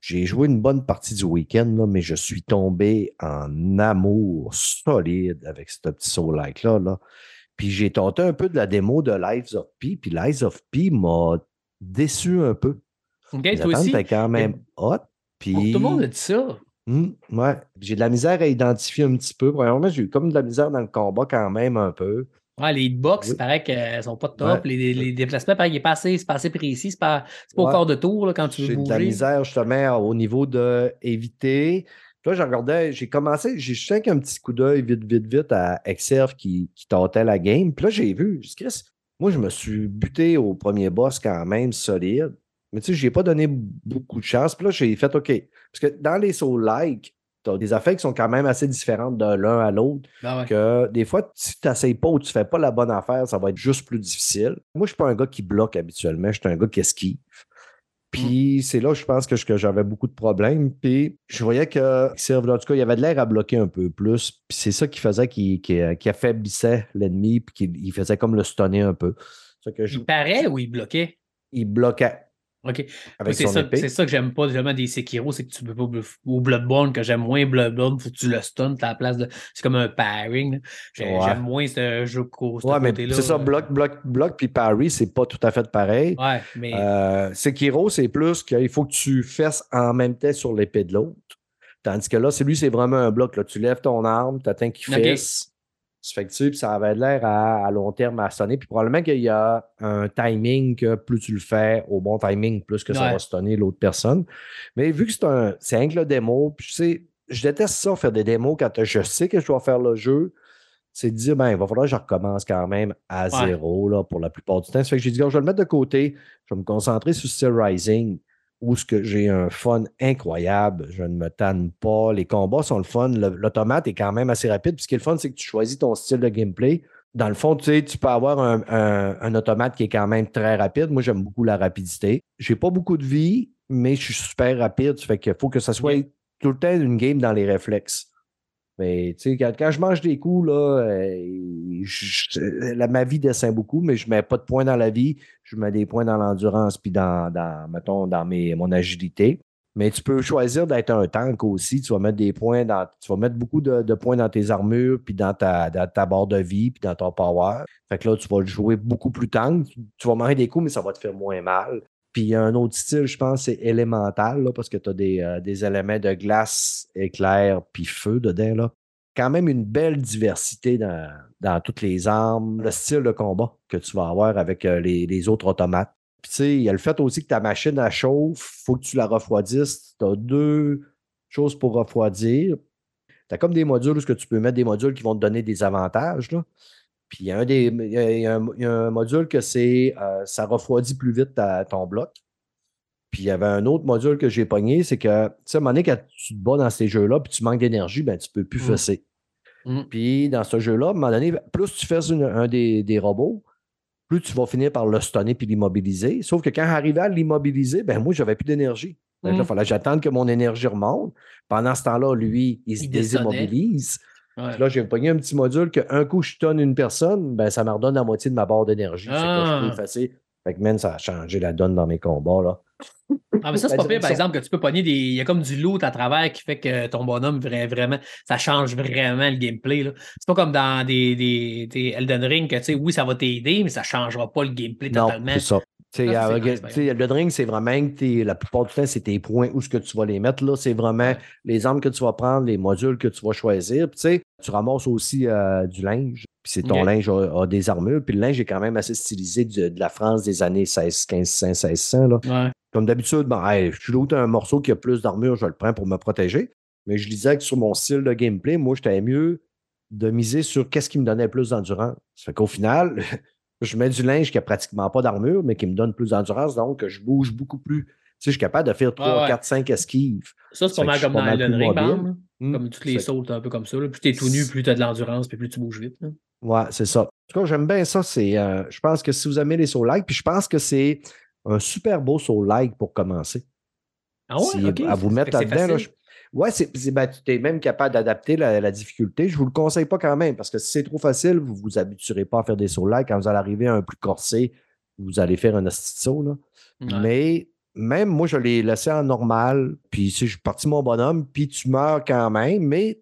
J'ai joué une bonne partie du week-end, là, mais je suis tombé en amour solide avec ce petit soul-like-là. Là. Puis j'ai tenté un peu de la démo de Lives of P, puis Lives of P m'a déçu un peu. OK, Les toi aussi? quand même hot. Puis... Tout le monde a dit ça. Hum, ouais. J'ai de la misère à identifier un petit peu. Premièrement, j'ai eu comme de la misère dans le combat quand même un peu. Ouais, les hitbox, Oui. il paraît qu'elles sont pas top. Ouais. Les, les déplacements, pareil, il est pas pas assez précis. C'est pas, pas au quart de tour là, quand tu veux J'ai de la bouger. misère justement au niveau de éviter. Là, j'ai regardé, j'ai commencé, j'ai jeté un petit coup d'œil vite, vite, vite à Exerve qui, qui tâtait la game. Puis là, j'ai vu, dit, Chris, moi, je me suis buté au premier boss quand même solide. Mais tu sais, je n'ai pas donné beaucoup de chance. Puis là, j'ai fait OK. Parce que dans les Soul-like, tu as des affaires qui sont quand même assez différentes de l'un à l'autre. Ah ouais. Que des fois, si tu n'essayes pas ou tu ne fais pas la bonne affaire, ça va être juste plus difficile. Moi, je ne suis pas un gars qui bloque habituellement. Je suis un gars qui esquive. Puis c'est là, je pense que, j'avais beaucoup de problèmes. Puis je voyais que Sylve, en tout cas, il avait de l'air à bloquer un peu plus. Puis c'est ça qui faisait qu'il qu'il affaiblissait l'ennemi, puis qu'il il faisait comme le stunner un peu. Ça que je- Il paraît ou il bloquait? il bloquait OK. c'est ça, que j'aime pas jamais des Sekiro, c'est que tu peux pas. Ou Bloodborne, que j'aime moins Bloodborne, faut que tu le stuns à la place de. C'est comme un pairing. là. J'ai- Ouais. J'aime moins ce jeu co- ce Ouais, mais c'est ça, bloc, bloc, bloc, puis parry, c'est pas tout à fait pareil. Ouais, mais. Euh, Sekiro, c'est plus qu'il faut que tu fesses en même temps sur l'épée de l'autre. Tandis que là, c'est lui, c'est vraiment un bloc. Là. Tu lèves ton arme, tu attends qu'il Ok. fesse. Ça fait que tu sais, puis ça avait l'air à, à long terme à sonner. Puis probablement qu'il y a un timing que plus tu le fais au bon timing, plus que ça va stunner l'autre personne. Mais vu que c'est un, c'est que le démo, puis tu sais, je déteste ça, faire des démos quand je sais que je dois faire le jeu. C'est de dire, ben, il va falloir que je recommence quand même à Ouais. zéro là, pour la plupart du temps. Ça fait que j'ai dit, je vais le mettre de côté. Je vais me concentrer sur Steel Rising, où ce que j'ai un fun incroyable. Je ne me tanne pas. Les combats sont le fun. L'automate est quand même assez rapide. Puis ce qui est le fun, c'est que tu choisis ton style de gameplay. Dans le fond, tu sais, tu peux avoir un, un- un automate qui est quand même très rapide. Moi, j'aime beaucoup la rapidité. J'ai pas beaucoup de vie, mais je suis super rapide. Ça fait qu'il faut que ça soit tout le temps une game dans les réflexes. Mais tu sais, quand, quand je mange des coups, là, euh, ma vie descend beaucoup, mais je ne mets pas de points dans la vie. Je mets des points dans l'endurance puis dans, dans, mettons, dans mes, mon agilité. Mais tu peux choisir d'être un tank aussi. Tu vas mettre des points dans. Tu vas mettre beaucoup de, points dans tes armures, puis dans ta, dans ta barre de vie, puis dans ton power. Fait que là, tu vas jouer beaucoup plus tank. Tu vas manger des coups, mais ça va te faire moins mal. Puis il y a un autre style, je pense, c'est élémental, là, parce que tu as des, euh, des éléments de glace, éclair, puis feu dedans. Là. Quand même une belle diversité dans, dans toutes les armes, le style de combat que tu vas avoir avec euh, les, les autres automates. Puis tu sais, il y a le fait aussi que ta machine à chauffe, il faut que tu la refroidisses. Tu as deux choses pour refroidir. Tu as comme des modules où tu peux mettre des modules qui vont te donner des avantages. Là. Puis il y a un, des, il y a- y a un, il y a un module que c'est euh, ça refroidit plus vite ta- ton bloc. Puis il y avait un autre module que j'ai pogné, c'est que, tu sais, à un moment donné, quand tu te bats dans ces jeux-là, puis tu manques d'énergie, ben, tu ne peux plus Mm. fesser. Mm. Puis dans ce jeu-là, à un moment donné, plus tu fais une- un des, des robots, plus tu vas finir par le stunner puis l'immobiliser. Sauf que quand j'arrivais à l'immobiliser, ben moi, j'avais plus d'énergie. Donc là, Mm. il fallait que j'attende que mon énergie remonte. Pendant ce temps-là, lui, il se Il déstonnait. désimmobilise. Ouais. Là, j'ai pogné un petit module qu'un coup, je tonne une personne, ben, ça me redonne la moitié de ma barre d'énergie. Là, je Ah. peux effacer. Fait que, man, ça a changé la donne dans mes combats, là. Ah, mais ça, c'est pas pire, par exemple, que tu peux pogner des. Il y a comme du loot à travers qui fait que ton bonhomme, vra- vraiment, ça change vraiment le gameplay. C'est pas comme dans des, des, des Elden Ring que, tu sais, oui, ça va t'aider, mais ça changera pas le gameplay Non, totalement. c'est ça. Tu sais, Ça, c'est euh, vraiment que la plupart du temps, c'est tes points où ce que tu vas les mettre. là. C'est vraiment les armes que tu vas prendre, les modules que tu vas choisir. Puis, tu ramasses aussi euh, du linge. Puis c'est ton linge a, a des armures. Puis le linge est quand même assez stylisé de, de la France des années 16, 1500, 1600. Là. Ouais. Comme d'habitude, bon, hey, je loot un morceau qui a plus d'armure, je le prends pour me protéger. Mais je disais que sur mon style de gameplay, moi, j'étais mieux de miser sur qu'est-ce qui me donnait plus d'endurance. Ça fait qu'au final, je mets du linge qui a pratiquement pas d'armure, mais qui me donne plus d'endurance, donc je bouge beaucoup plus. Tu sais, je suis capable de faire 3, ouais. 4, 5 esquives. Ça, c'est pas mal comme dans Elden Ring, là. Hmm. Comme toutes les sauts, un peu comme ça. là. Plus t'es tout nu, plus t'as de l'endurance, puis plus tu bouges vite. là. Ouais, c'est ça. En tout cas, j'aime bien ça. C'est, euh, je pense que si vous aimez les soul-like, puis je pense que c'est un super beau soul-like pour commencer. Ah ouais, Si- à vous mettre là-dedans. là, je- Ouais, c'est, ben, tu es même capable d'adapter la, la difficulté. Je ne vous le conseille pas quand même, parce que si c'est trop facile, vous ne vous habituerez pas à faire des sauts là. Quand vous allez arriver à un plus corsé, vous allez faire un asti de saut, là. Ouais. Mais même moi, je l'ai laissé en normal, puis si je suis parti mon bonhomme, puis tu meurs quand même, mais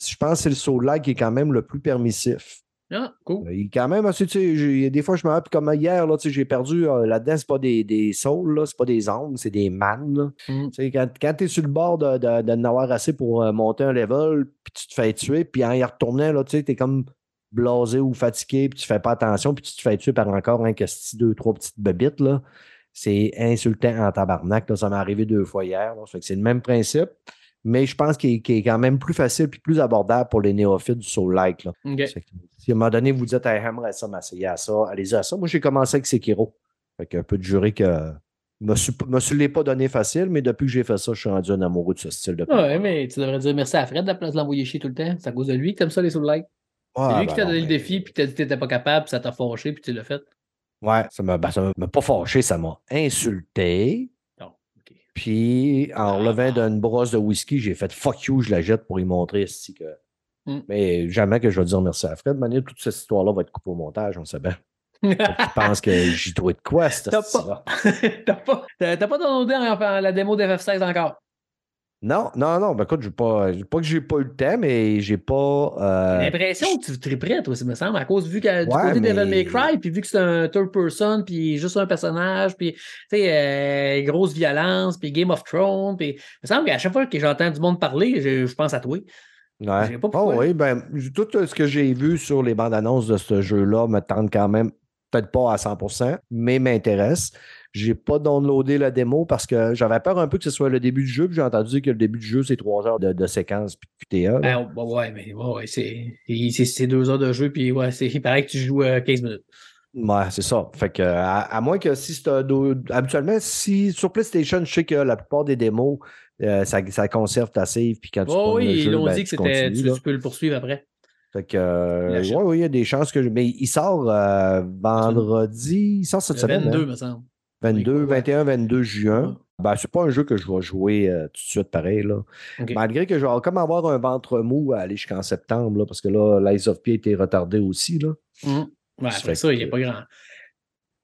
je pense que c'est le saut là qui est quand même le plus permissif. Ah, cool. Il est quand même assez, tu sais, des fois je me rappelle comme hier, là, tu sais, j'ai perdu euh, là-dedans, c'est pas des, des souls, là, c'est pas des ongles, c'est des mannes. là. Mm. Tu sais, Quand, quand tu es sur le bord de, de, de n'avoir assez pour euh, monter un level, puis tu te fais tuer, puis en y retournant, là, tu sais, t'es comme blasé ou fatigué, puis tu fais pas attention, puis tu te fais tuer par encore un casti, deux, trois petites bebites, là. C'est insultant en tabarnak. Là. Ça m'est arrivé deux fois hier. là. Ça fait que c'est le même principe. Mais je pense qu'il est, quand même plus facile et plus abordable pour les néophytes du soul like. Là. Si à un moment donné, vous dites, hey, j'aimerais ça m'essayer à ça, allez-y à ça. Moi, j'ai commencé avec Sekiro. Fait qu'un peu de jurer que. Je me suis, me suis l'ai pas donné facile, mais depuis que j'ai fait ça, je suis rendu un amoureux de ce style de Ouais, mais tu devrais dire merci à Fred de la place de l'envoyer chier tout le temps. C'est à cause de lui que t'aimes ça, les soul like. C'est lui qui ben t'a donné non, le mais- défi, puis t'as dit que t'étais pas capable, puis ça t'a fâché, puis tu l'as fait. Ouais, ça m'a ben, ça m'a pas fâché, ça m'a insulté. Puis, en relevant d'une brosse de whisky, j'ai fait fuck you, je la jette pour y montrer ici que. Mm. Mais jamais que je vais dire merci à Fred. De manière, toute cette histoire-là va être coupée au montage, on sait bien. Tu penses que j'y trouvais de quoi, cette T'as pas, t'as pas, en- la démo d'FF16 encore? Non, non, non. Ben écoute, j'ai pas, pas que j'ai pas eu le temps, mais j'ai pas. euh, J'ai l'impression que tu triperais, toi, ça me semble, à cause, vu que du Ouais, côté mais- Devil May Cry, puis vu que c'est un third person, puis juste un personnage, puis, tu sais, euh, grosse violence, puis Game of Thrones, puis il me semble qu'à chaque fois que j'entends du monde parler, je, je pense à toi. Ouais. Je pas Ah pourquoi. oui, ben, tout ce que j'ai vu sur les bandes annonces de ce jeu-là me tente quand même, peut-être pas à 100%, mais m'intéresse. J'ai pas downloadé la démo parce que j'avais peur un peu que ce soit le début du jeu, puis j'ai entendu dire que le début du jeu, c'est trois heures de, de séquence puis QTA. Ben, ouais, mais ouais, c'est deux heures de jeu, puis ouais, c'est il paraît que tu joues euh, 15 minutes. Ouais, c'est ça. Fait que, à, à moins que si c'est Habituellement, si sur PlayStation, je sais que la plupart des démos, euh, ça, ça conserve ta save, puis quand tu Oh, oui, ils l'ont ben, dit que tu continues, tu, peux le poursuivre après. Fait que, euh, ouais, il y a des chances que je. Mais il sort euh, vendredi, il sort cette Le semaine. 22, hein? me semble. 22, Ouais. 21, 22 juin. Ouais. Ben, c'est pas un jeu que je vais jouer euh, tout de suite pareil. Là. Malgré que je vais comme avoir un ventre mou à aller jusqu'en septembre, là, parce que là, l'Ice of P a été retardé aussi. Là. Ça après ça, il n'y a pas grand.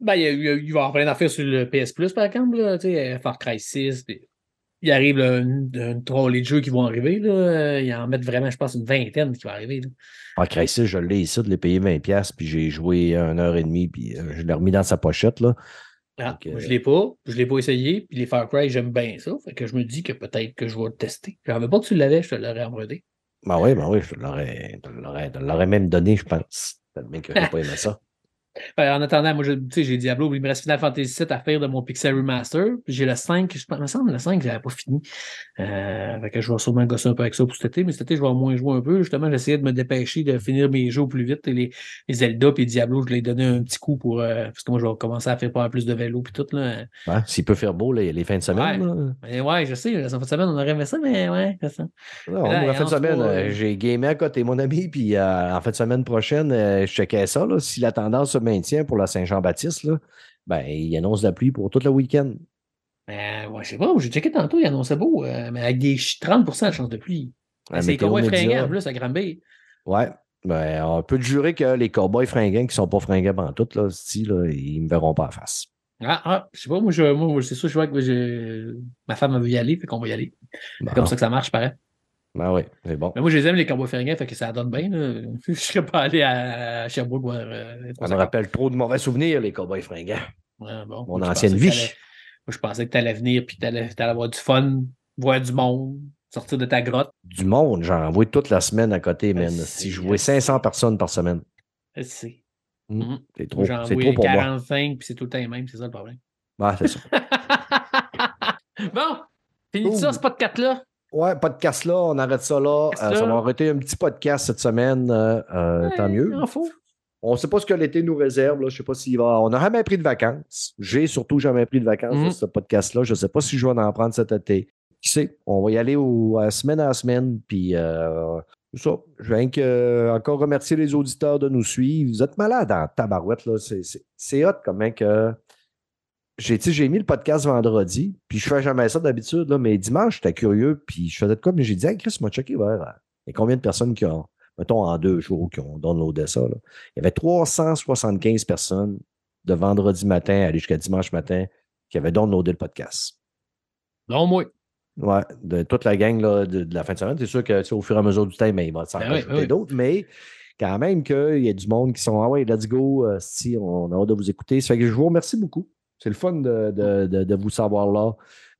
Ben, il, y a- il y a- il va y avoir plein d'affaires sur le PS Plus, par exemple, là, Far Cry 6. puis Il arrive là, une, une de jeux qui vont arriver. Là. Ils en mettent vraiment, je pense, une vingtaine qui va arriver. Là. Ah, Crisis, je l'ai ici, de les payer 20$, puis j'ai joué une heure et demie, puis euh, je l'ai remis dans sa pochette. Là. Ah, Donc, moi, euh, je ne l'ai pas. Je ne l'ai pas essayé. Puis les Far Cry, j'aime bien ça. Fait que je me dis que peut-être que je vais le tester. Je savais pas que tu l'avais, je te l'aurais emprunté. Ben oui, ben oui, je te l'aurais- même donné, je pense. Tellement que j'ai pas aimé ça. En attendant, moi, j'ai Diablo, il me reste Final Fantasy VII à faire de mon Pixel Remaster. J'ai le 5, je il me semble le 5, je l'avais pas fini. Euh, fait que je vais sûrement gosser un peu avec ça pour cet été, mais cet été, je vais au moins jouer un peu. Justement, j'essayais de me dépêcher de finir mes jeux au plus vite. Et les, les Zelda et Diablo, je ai donné un petit coup pour. euh, parce que moi, je vais commencer à faire pas plus de vélo puis tout. Là. S'il peut faire beau les, les fins de semaine. là. Ouais, je sais, la fin de semaine, on aurait aimé ça, mais ouais, c'est ça. Non, Là, moi, la fin de semaine, euh, j'ai gamé à côté mon ami, puis en fin de semaine prochaine, je checkais ça. Là, si la tendance se maintient pour la Saint-Jean-Baptiste, ben, il annonce la pluie pour tout le week-end. Mais ouais, je sais pas, j'ai checké tantôt, il annonçait beau, euh, mais avec des ch- 30% de chance de pluie. C'est météo comme média. fringant en plus à Granby. Ouais. Ben, on peut te jurer que les cowboys fringants qui sont pas fringants en tout, là, si, là, ils me verront pas en face. Ah, ah, je sais pas, moi, je, moi c'est sûr, je vois que je- ma femme veut y aller, fait qu'on va y aller. Bon. C'est comme ça que ça marche, pareil. Ben oui, c'est bon. Mais moi, je les aime, les cowboys fringants, fait que ça donne bien. là. Je serais pas allé à Sherbrooke voir. euh, Ça me rappelle trop de mauvais souvenirs, les cowboys fringants. Ouais, bon. Mon Moi, ancienne vie. Moi, je pensais que tu allais venir puis tu allais, avoir du fun, voir du monde, sortir de ta grotte. Du monde, j'en vois toute la semaine à côté, Ben, man. Si je vois 500 personnes par semaine. Hmm. Mhm. c'est trop, J'en vois trop pour moi. 45 puis c'est tout le temps les mêmes, c'est ça le problème. Ouais, c'est ça. bon, fini Ouh. ça, ce podcast-là? Ouais, podcast là, on arrête ça là. Euh, ça va arrêter un petit podcast cette semaine. euh, euh, tant mieux. Il en faut. On ne sait pas ce que l'été nous réserve. Là. Je ne sais pas s'il va. On n'a jamais pris de vacances. J'ai surtout jamais pris de vacances Mhm. sur ce podcast-là. Je ne sais pas si je vais en prendre cet été. Qui sait? On va y aller au, à semaine à semaine. Puis euh, ça. Je viens que, encore remercier les auditeurs de nous suivre. Vous êtes malades en tabarouette. Là. C'est, c'est, c'est hot comment que. J'ai, mis le podcast vendredi, puis je fais jamais ça d'habitude, là, mais dimanche, j'étais curieux, puis je faisais de quoi, mais j'ai dit, hey, Chris, m'a checké vers. Il y a combien de personnes qui ont, mettons, en deux jours, qui ont downloadé ça, là? Il y avait 375 personnes de vendredi matin à aller jusqu'à dimanche matin qui avaient downloadé le podcast. Non, moi. Ouais, de toute la gang là, de, de la fin de semaine. C'est sûr que tu sais, au fur et à mesure du temps, mais il va s'en Ben oui, rajouter oui. d'autres, mais quand même qu'il y a du monde qui sont Ah ouais, let's go, euh, si on a hâte de vous écouter. Ça fait que je vous remercie beaucoup. C'est le fun de, de- de- de vous savoir là.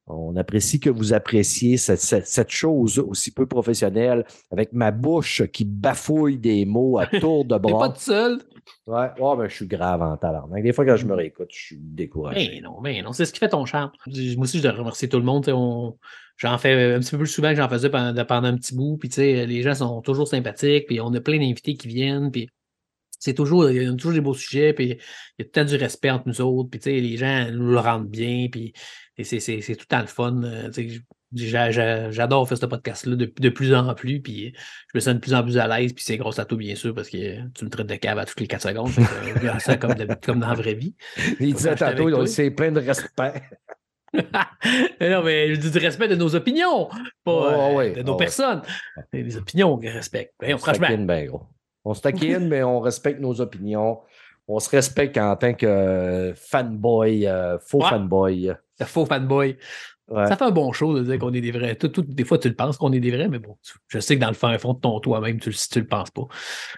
On apprécie que vous appréciez cette, cette- cette chose aussi peu professionnelle avec ma bouche qui bafouille des mots à tour de T'es pas bras. tout seul. Ouais, ouais, ben, je suis grave en talent. Des fois, quand je me réécoute, je suis découragé. Mais non, mais non, c'est ce qui fait ton charme. Moi aussi, je dois remercier tout le monde. On... J'en fais un petit peu plus souvent que j'en faisais pendant, pendant un petit bout. Puis, tu sais, les gens sont toujours sympathiques. Puis, on a plein d'invités qui viennent. Puis, c'est toujours, il y a toujours des beaux sujets. Puis, il y a tout le temps du respect entre nous autres. Puis, tu sais, les gens nous le rendent bien. Puis, et c'est tout le temps le fun. euh, J'adore faire ce podcast-là de, de plus en plus. Puis, je me sens de plus en plus à l'aise. Puis, c'est grâce à toi, bien sûr, parce que tu me traites de cave à toutes les 4 secondes. Je me sens comme, de- comme dans la vraie vie. Il disait tantôt, c'est plein de respect. Non, mais je dis du respect de nos opinions, pas Oh, euh, oui, de nos oh, oui. personnes. C'est les opinions On se franchement. ben, gros. On se taquine, mais on respecte nos opinions. On se respecte en tant que fanboy, euh, faux Ouais. fanboy. Le faux fanboy. Ouais. Ça fait un bon show de dire qu'on est des vrais. Tout- tout- des fois, tu le penses qu'on est des vrais, mais bon, je sais que dans le fin fond de ton toi-même, tu, le- tu le penses pas.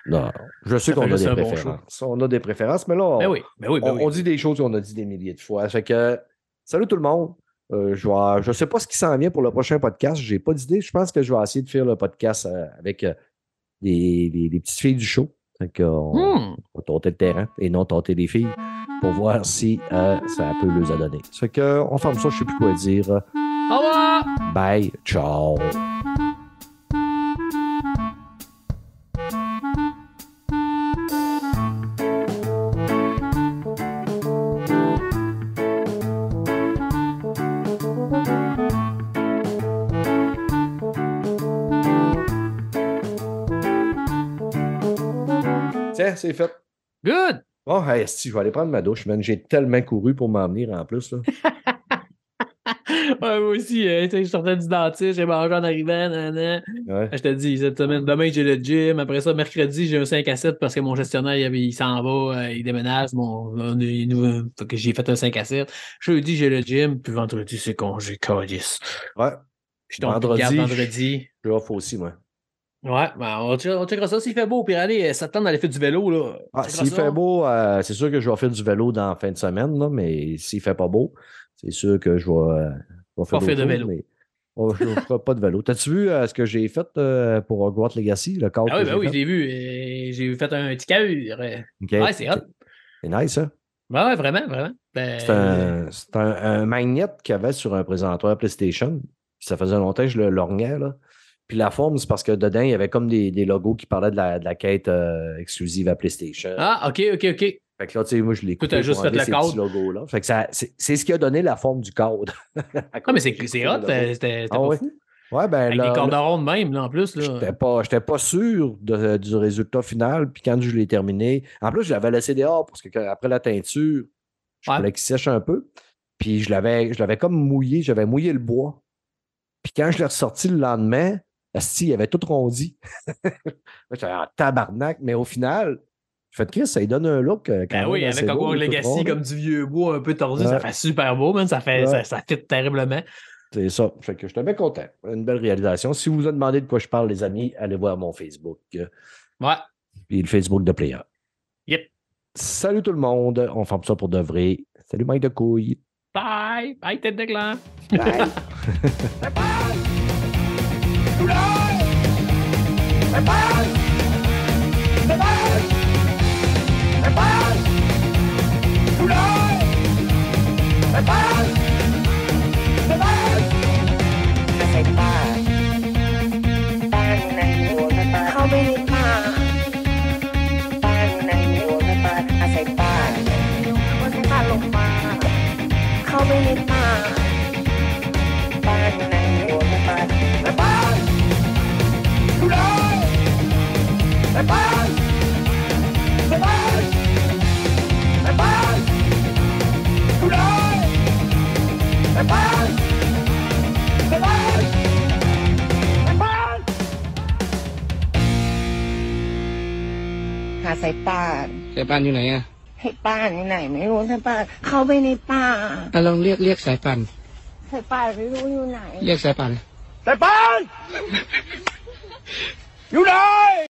Non, je sais qu'on a des bon préférences. on a des préférences, mais là, on, Ben oui, ben oui, ben on, oui. on dit des choses qu'on a dit des milliers de fois. Fait que, salut tout le monde. Euh, je ne sais pas ce qui s'en vient pour le prochain podcast. Je n'ai pas d'idée. Je pense que je vais essayer de faire le podcast euh, avec euh, des, des- des petites filles du show. Fait qu'on Hmm. va tenter le terrain et non tenter les filles pour voir si euh, ça peut les donner. Fait que, on ferme ça, je ne sais plus quoi dire. Au revoir! Bye, ciao. C'est fait. Good! Bon, hey, si, je vais aller prendre ma douche, man. J'ai tellement couru pour m'en venir en plus. Là. Ouais, moi aussi, euh, sais, je sortais du dentiste, j'ai mangé en arrivant, nanana. Ouais. Je te dis, cette semaine, demain, j'ai le gym. Après ça, mercredi, j'ai un 5 à 7 parce que mon gestionnaire, il, il s'en va, euh, il déménage. Mon, on a une nouvelle- fait que j'ai fait un 5 à 7. Jeudi, j'ai le gym. Puis vendredi, c'est congé. Calice. Ouais, Je tombe Vendredi, vendredi. je- vendredi. je suis off aussi, moi. Ouais, ben, on, on checkera ça s'il fait beau. Puis allez, septembre, d'aller faire du vélo. Là. Ah, s'il fait beau, euh, c'est sûr que je vais faire du vélo dans la fin de semaine, là, mais s'il fait pas beau, c'est sûr que je vais, euh, je vais faire, Pas faire de vélo. mais je ne ferai pas de vélo. T'as-tu vu euh, ce que j'ai fait euh, pour Hogwarts Legacy, le Ah oui, ben j'ai oui, j'ai vu. J'ai fait un petit cahur. euh. Ok. Ouais, c'est hot. C'est nice, hein? Ouais, ouais, vraiment, vraiment. Ben, C'est un, c'est un, un magnet qu'il y avait sur un présentoir PlayStation. Ça faisait longtemps que je le lorgnais, là. Puis la forme, c'est parce que dedans, il y avait comme des, des logos qui parlaient de la, de la quête euh, exclusive à PlayStation. Ah, ok, ok, ok. Fait que là, tu sais, moi, je l'ai coupé juste fait le cadre. petits logos-là. Fait que ça, c'est, c'est ce qui a donné la forme du cadre. Ah, mais c'est c'est hot. C'était Ah pas fou. Ouais, ben Avec là, des cordes là, rondes même, là, en plus. j'étais Là. pas, j'étais pas sûr de- du résultat final. Puis quand je l'ai terminé, en plus, je l'avais laissé dehors parce que après la teinture, je voulais qu'il sèche un peu. Puis je l'avais, je l'avais comme mouillé, j'avais mouillé le bois. Puis quand je l'ai ressorti le lendemain, asti, il avait tout rondi. J'étais en tabarnak, mais au final, je fais Chris, ça lui donne un look. euh, Quand Ben même oui, assez avec tout Legacy, comme du vieux bois un peu tordu, ça fait super beau, man. Ça, fait, Ouais. ça, ça fit terriblement. C'est ça. Fait que j'étais bien content. Une belle réalisation. Si vous vous demandez de quoi je parle, les amis, allez voir mon Facebook. euh, Ouais. Puis le Facebook de Player. Yep. Salut tout le monde. On forme ça pour de vrai. Salut Mike de couille. Bye! Bye, tête de gland! Bye. เข้านในปาาไม่าในหัาอาศัยบ้านในหลงมา เขาไม่ได้มา หาสายป่านสายป่านอยู่ไหนอะให้ป้านอยู่ไหน ไม่รู้สายป่านเข้าไปในป่าอะลองเรียกเรียกสายป่านสายป่านไม่รู้อยู่ไหน เรียกสายป่าน แต่ป้าน อยู่ไหน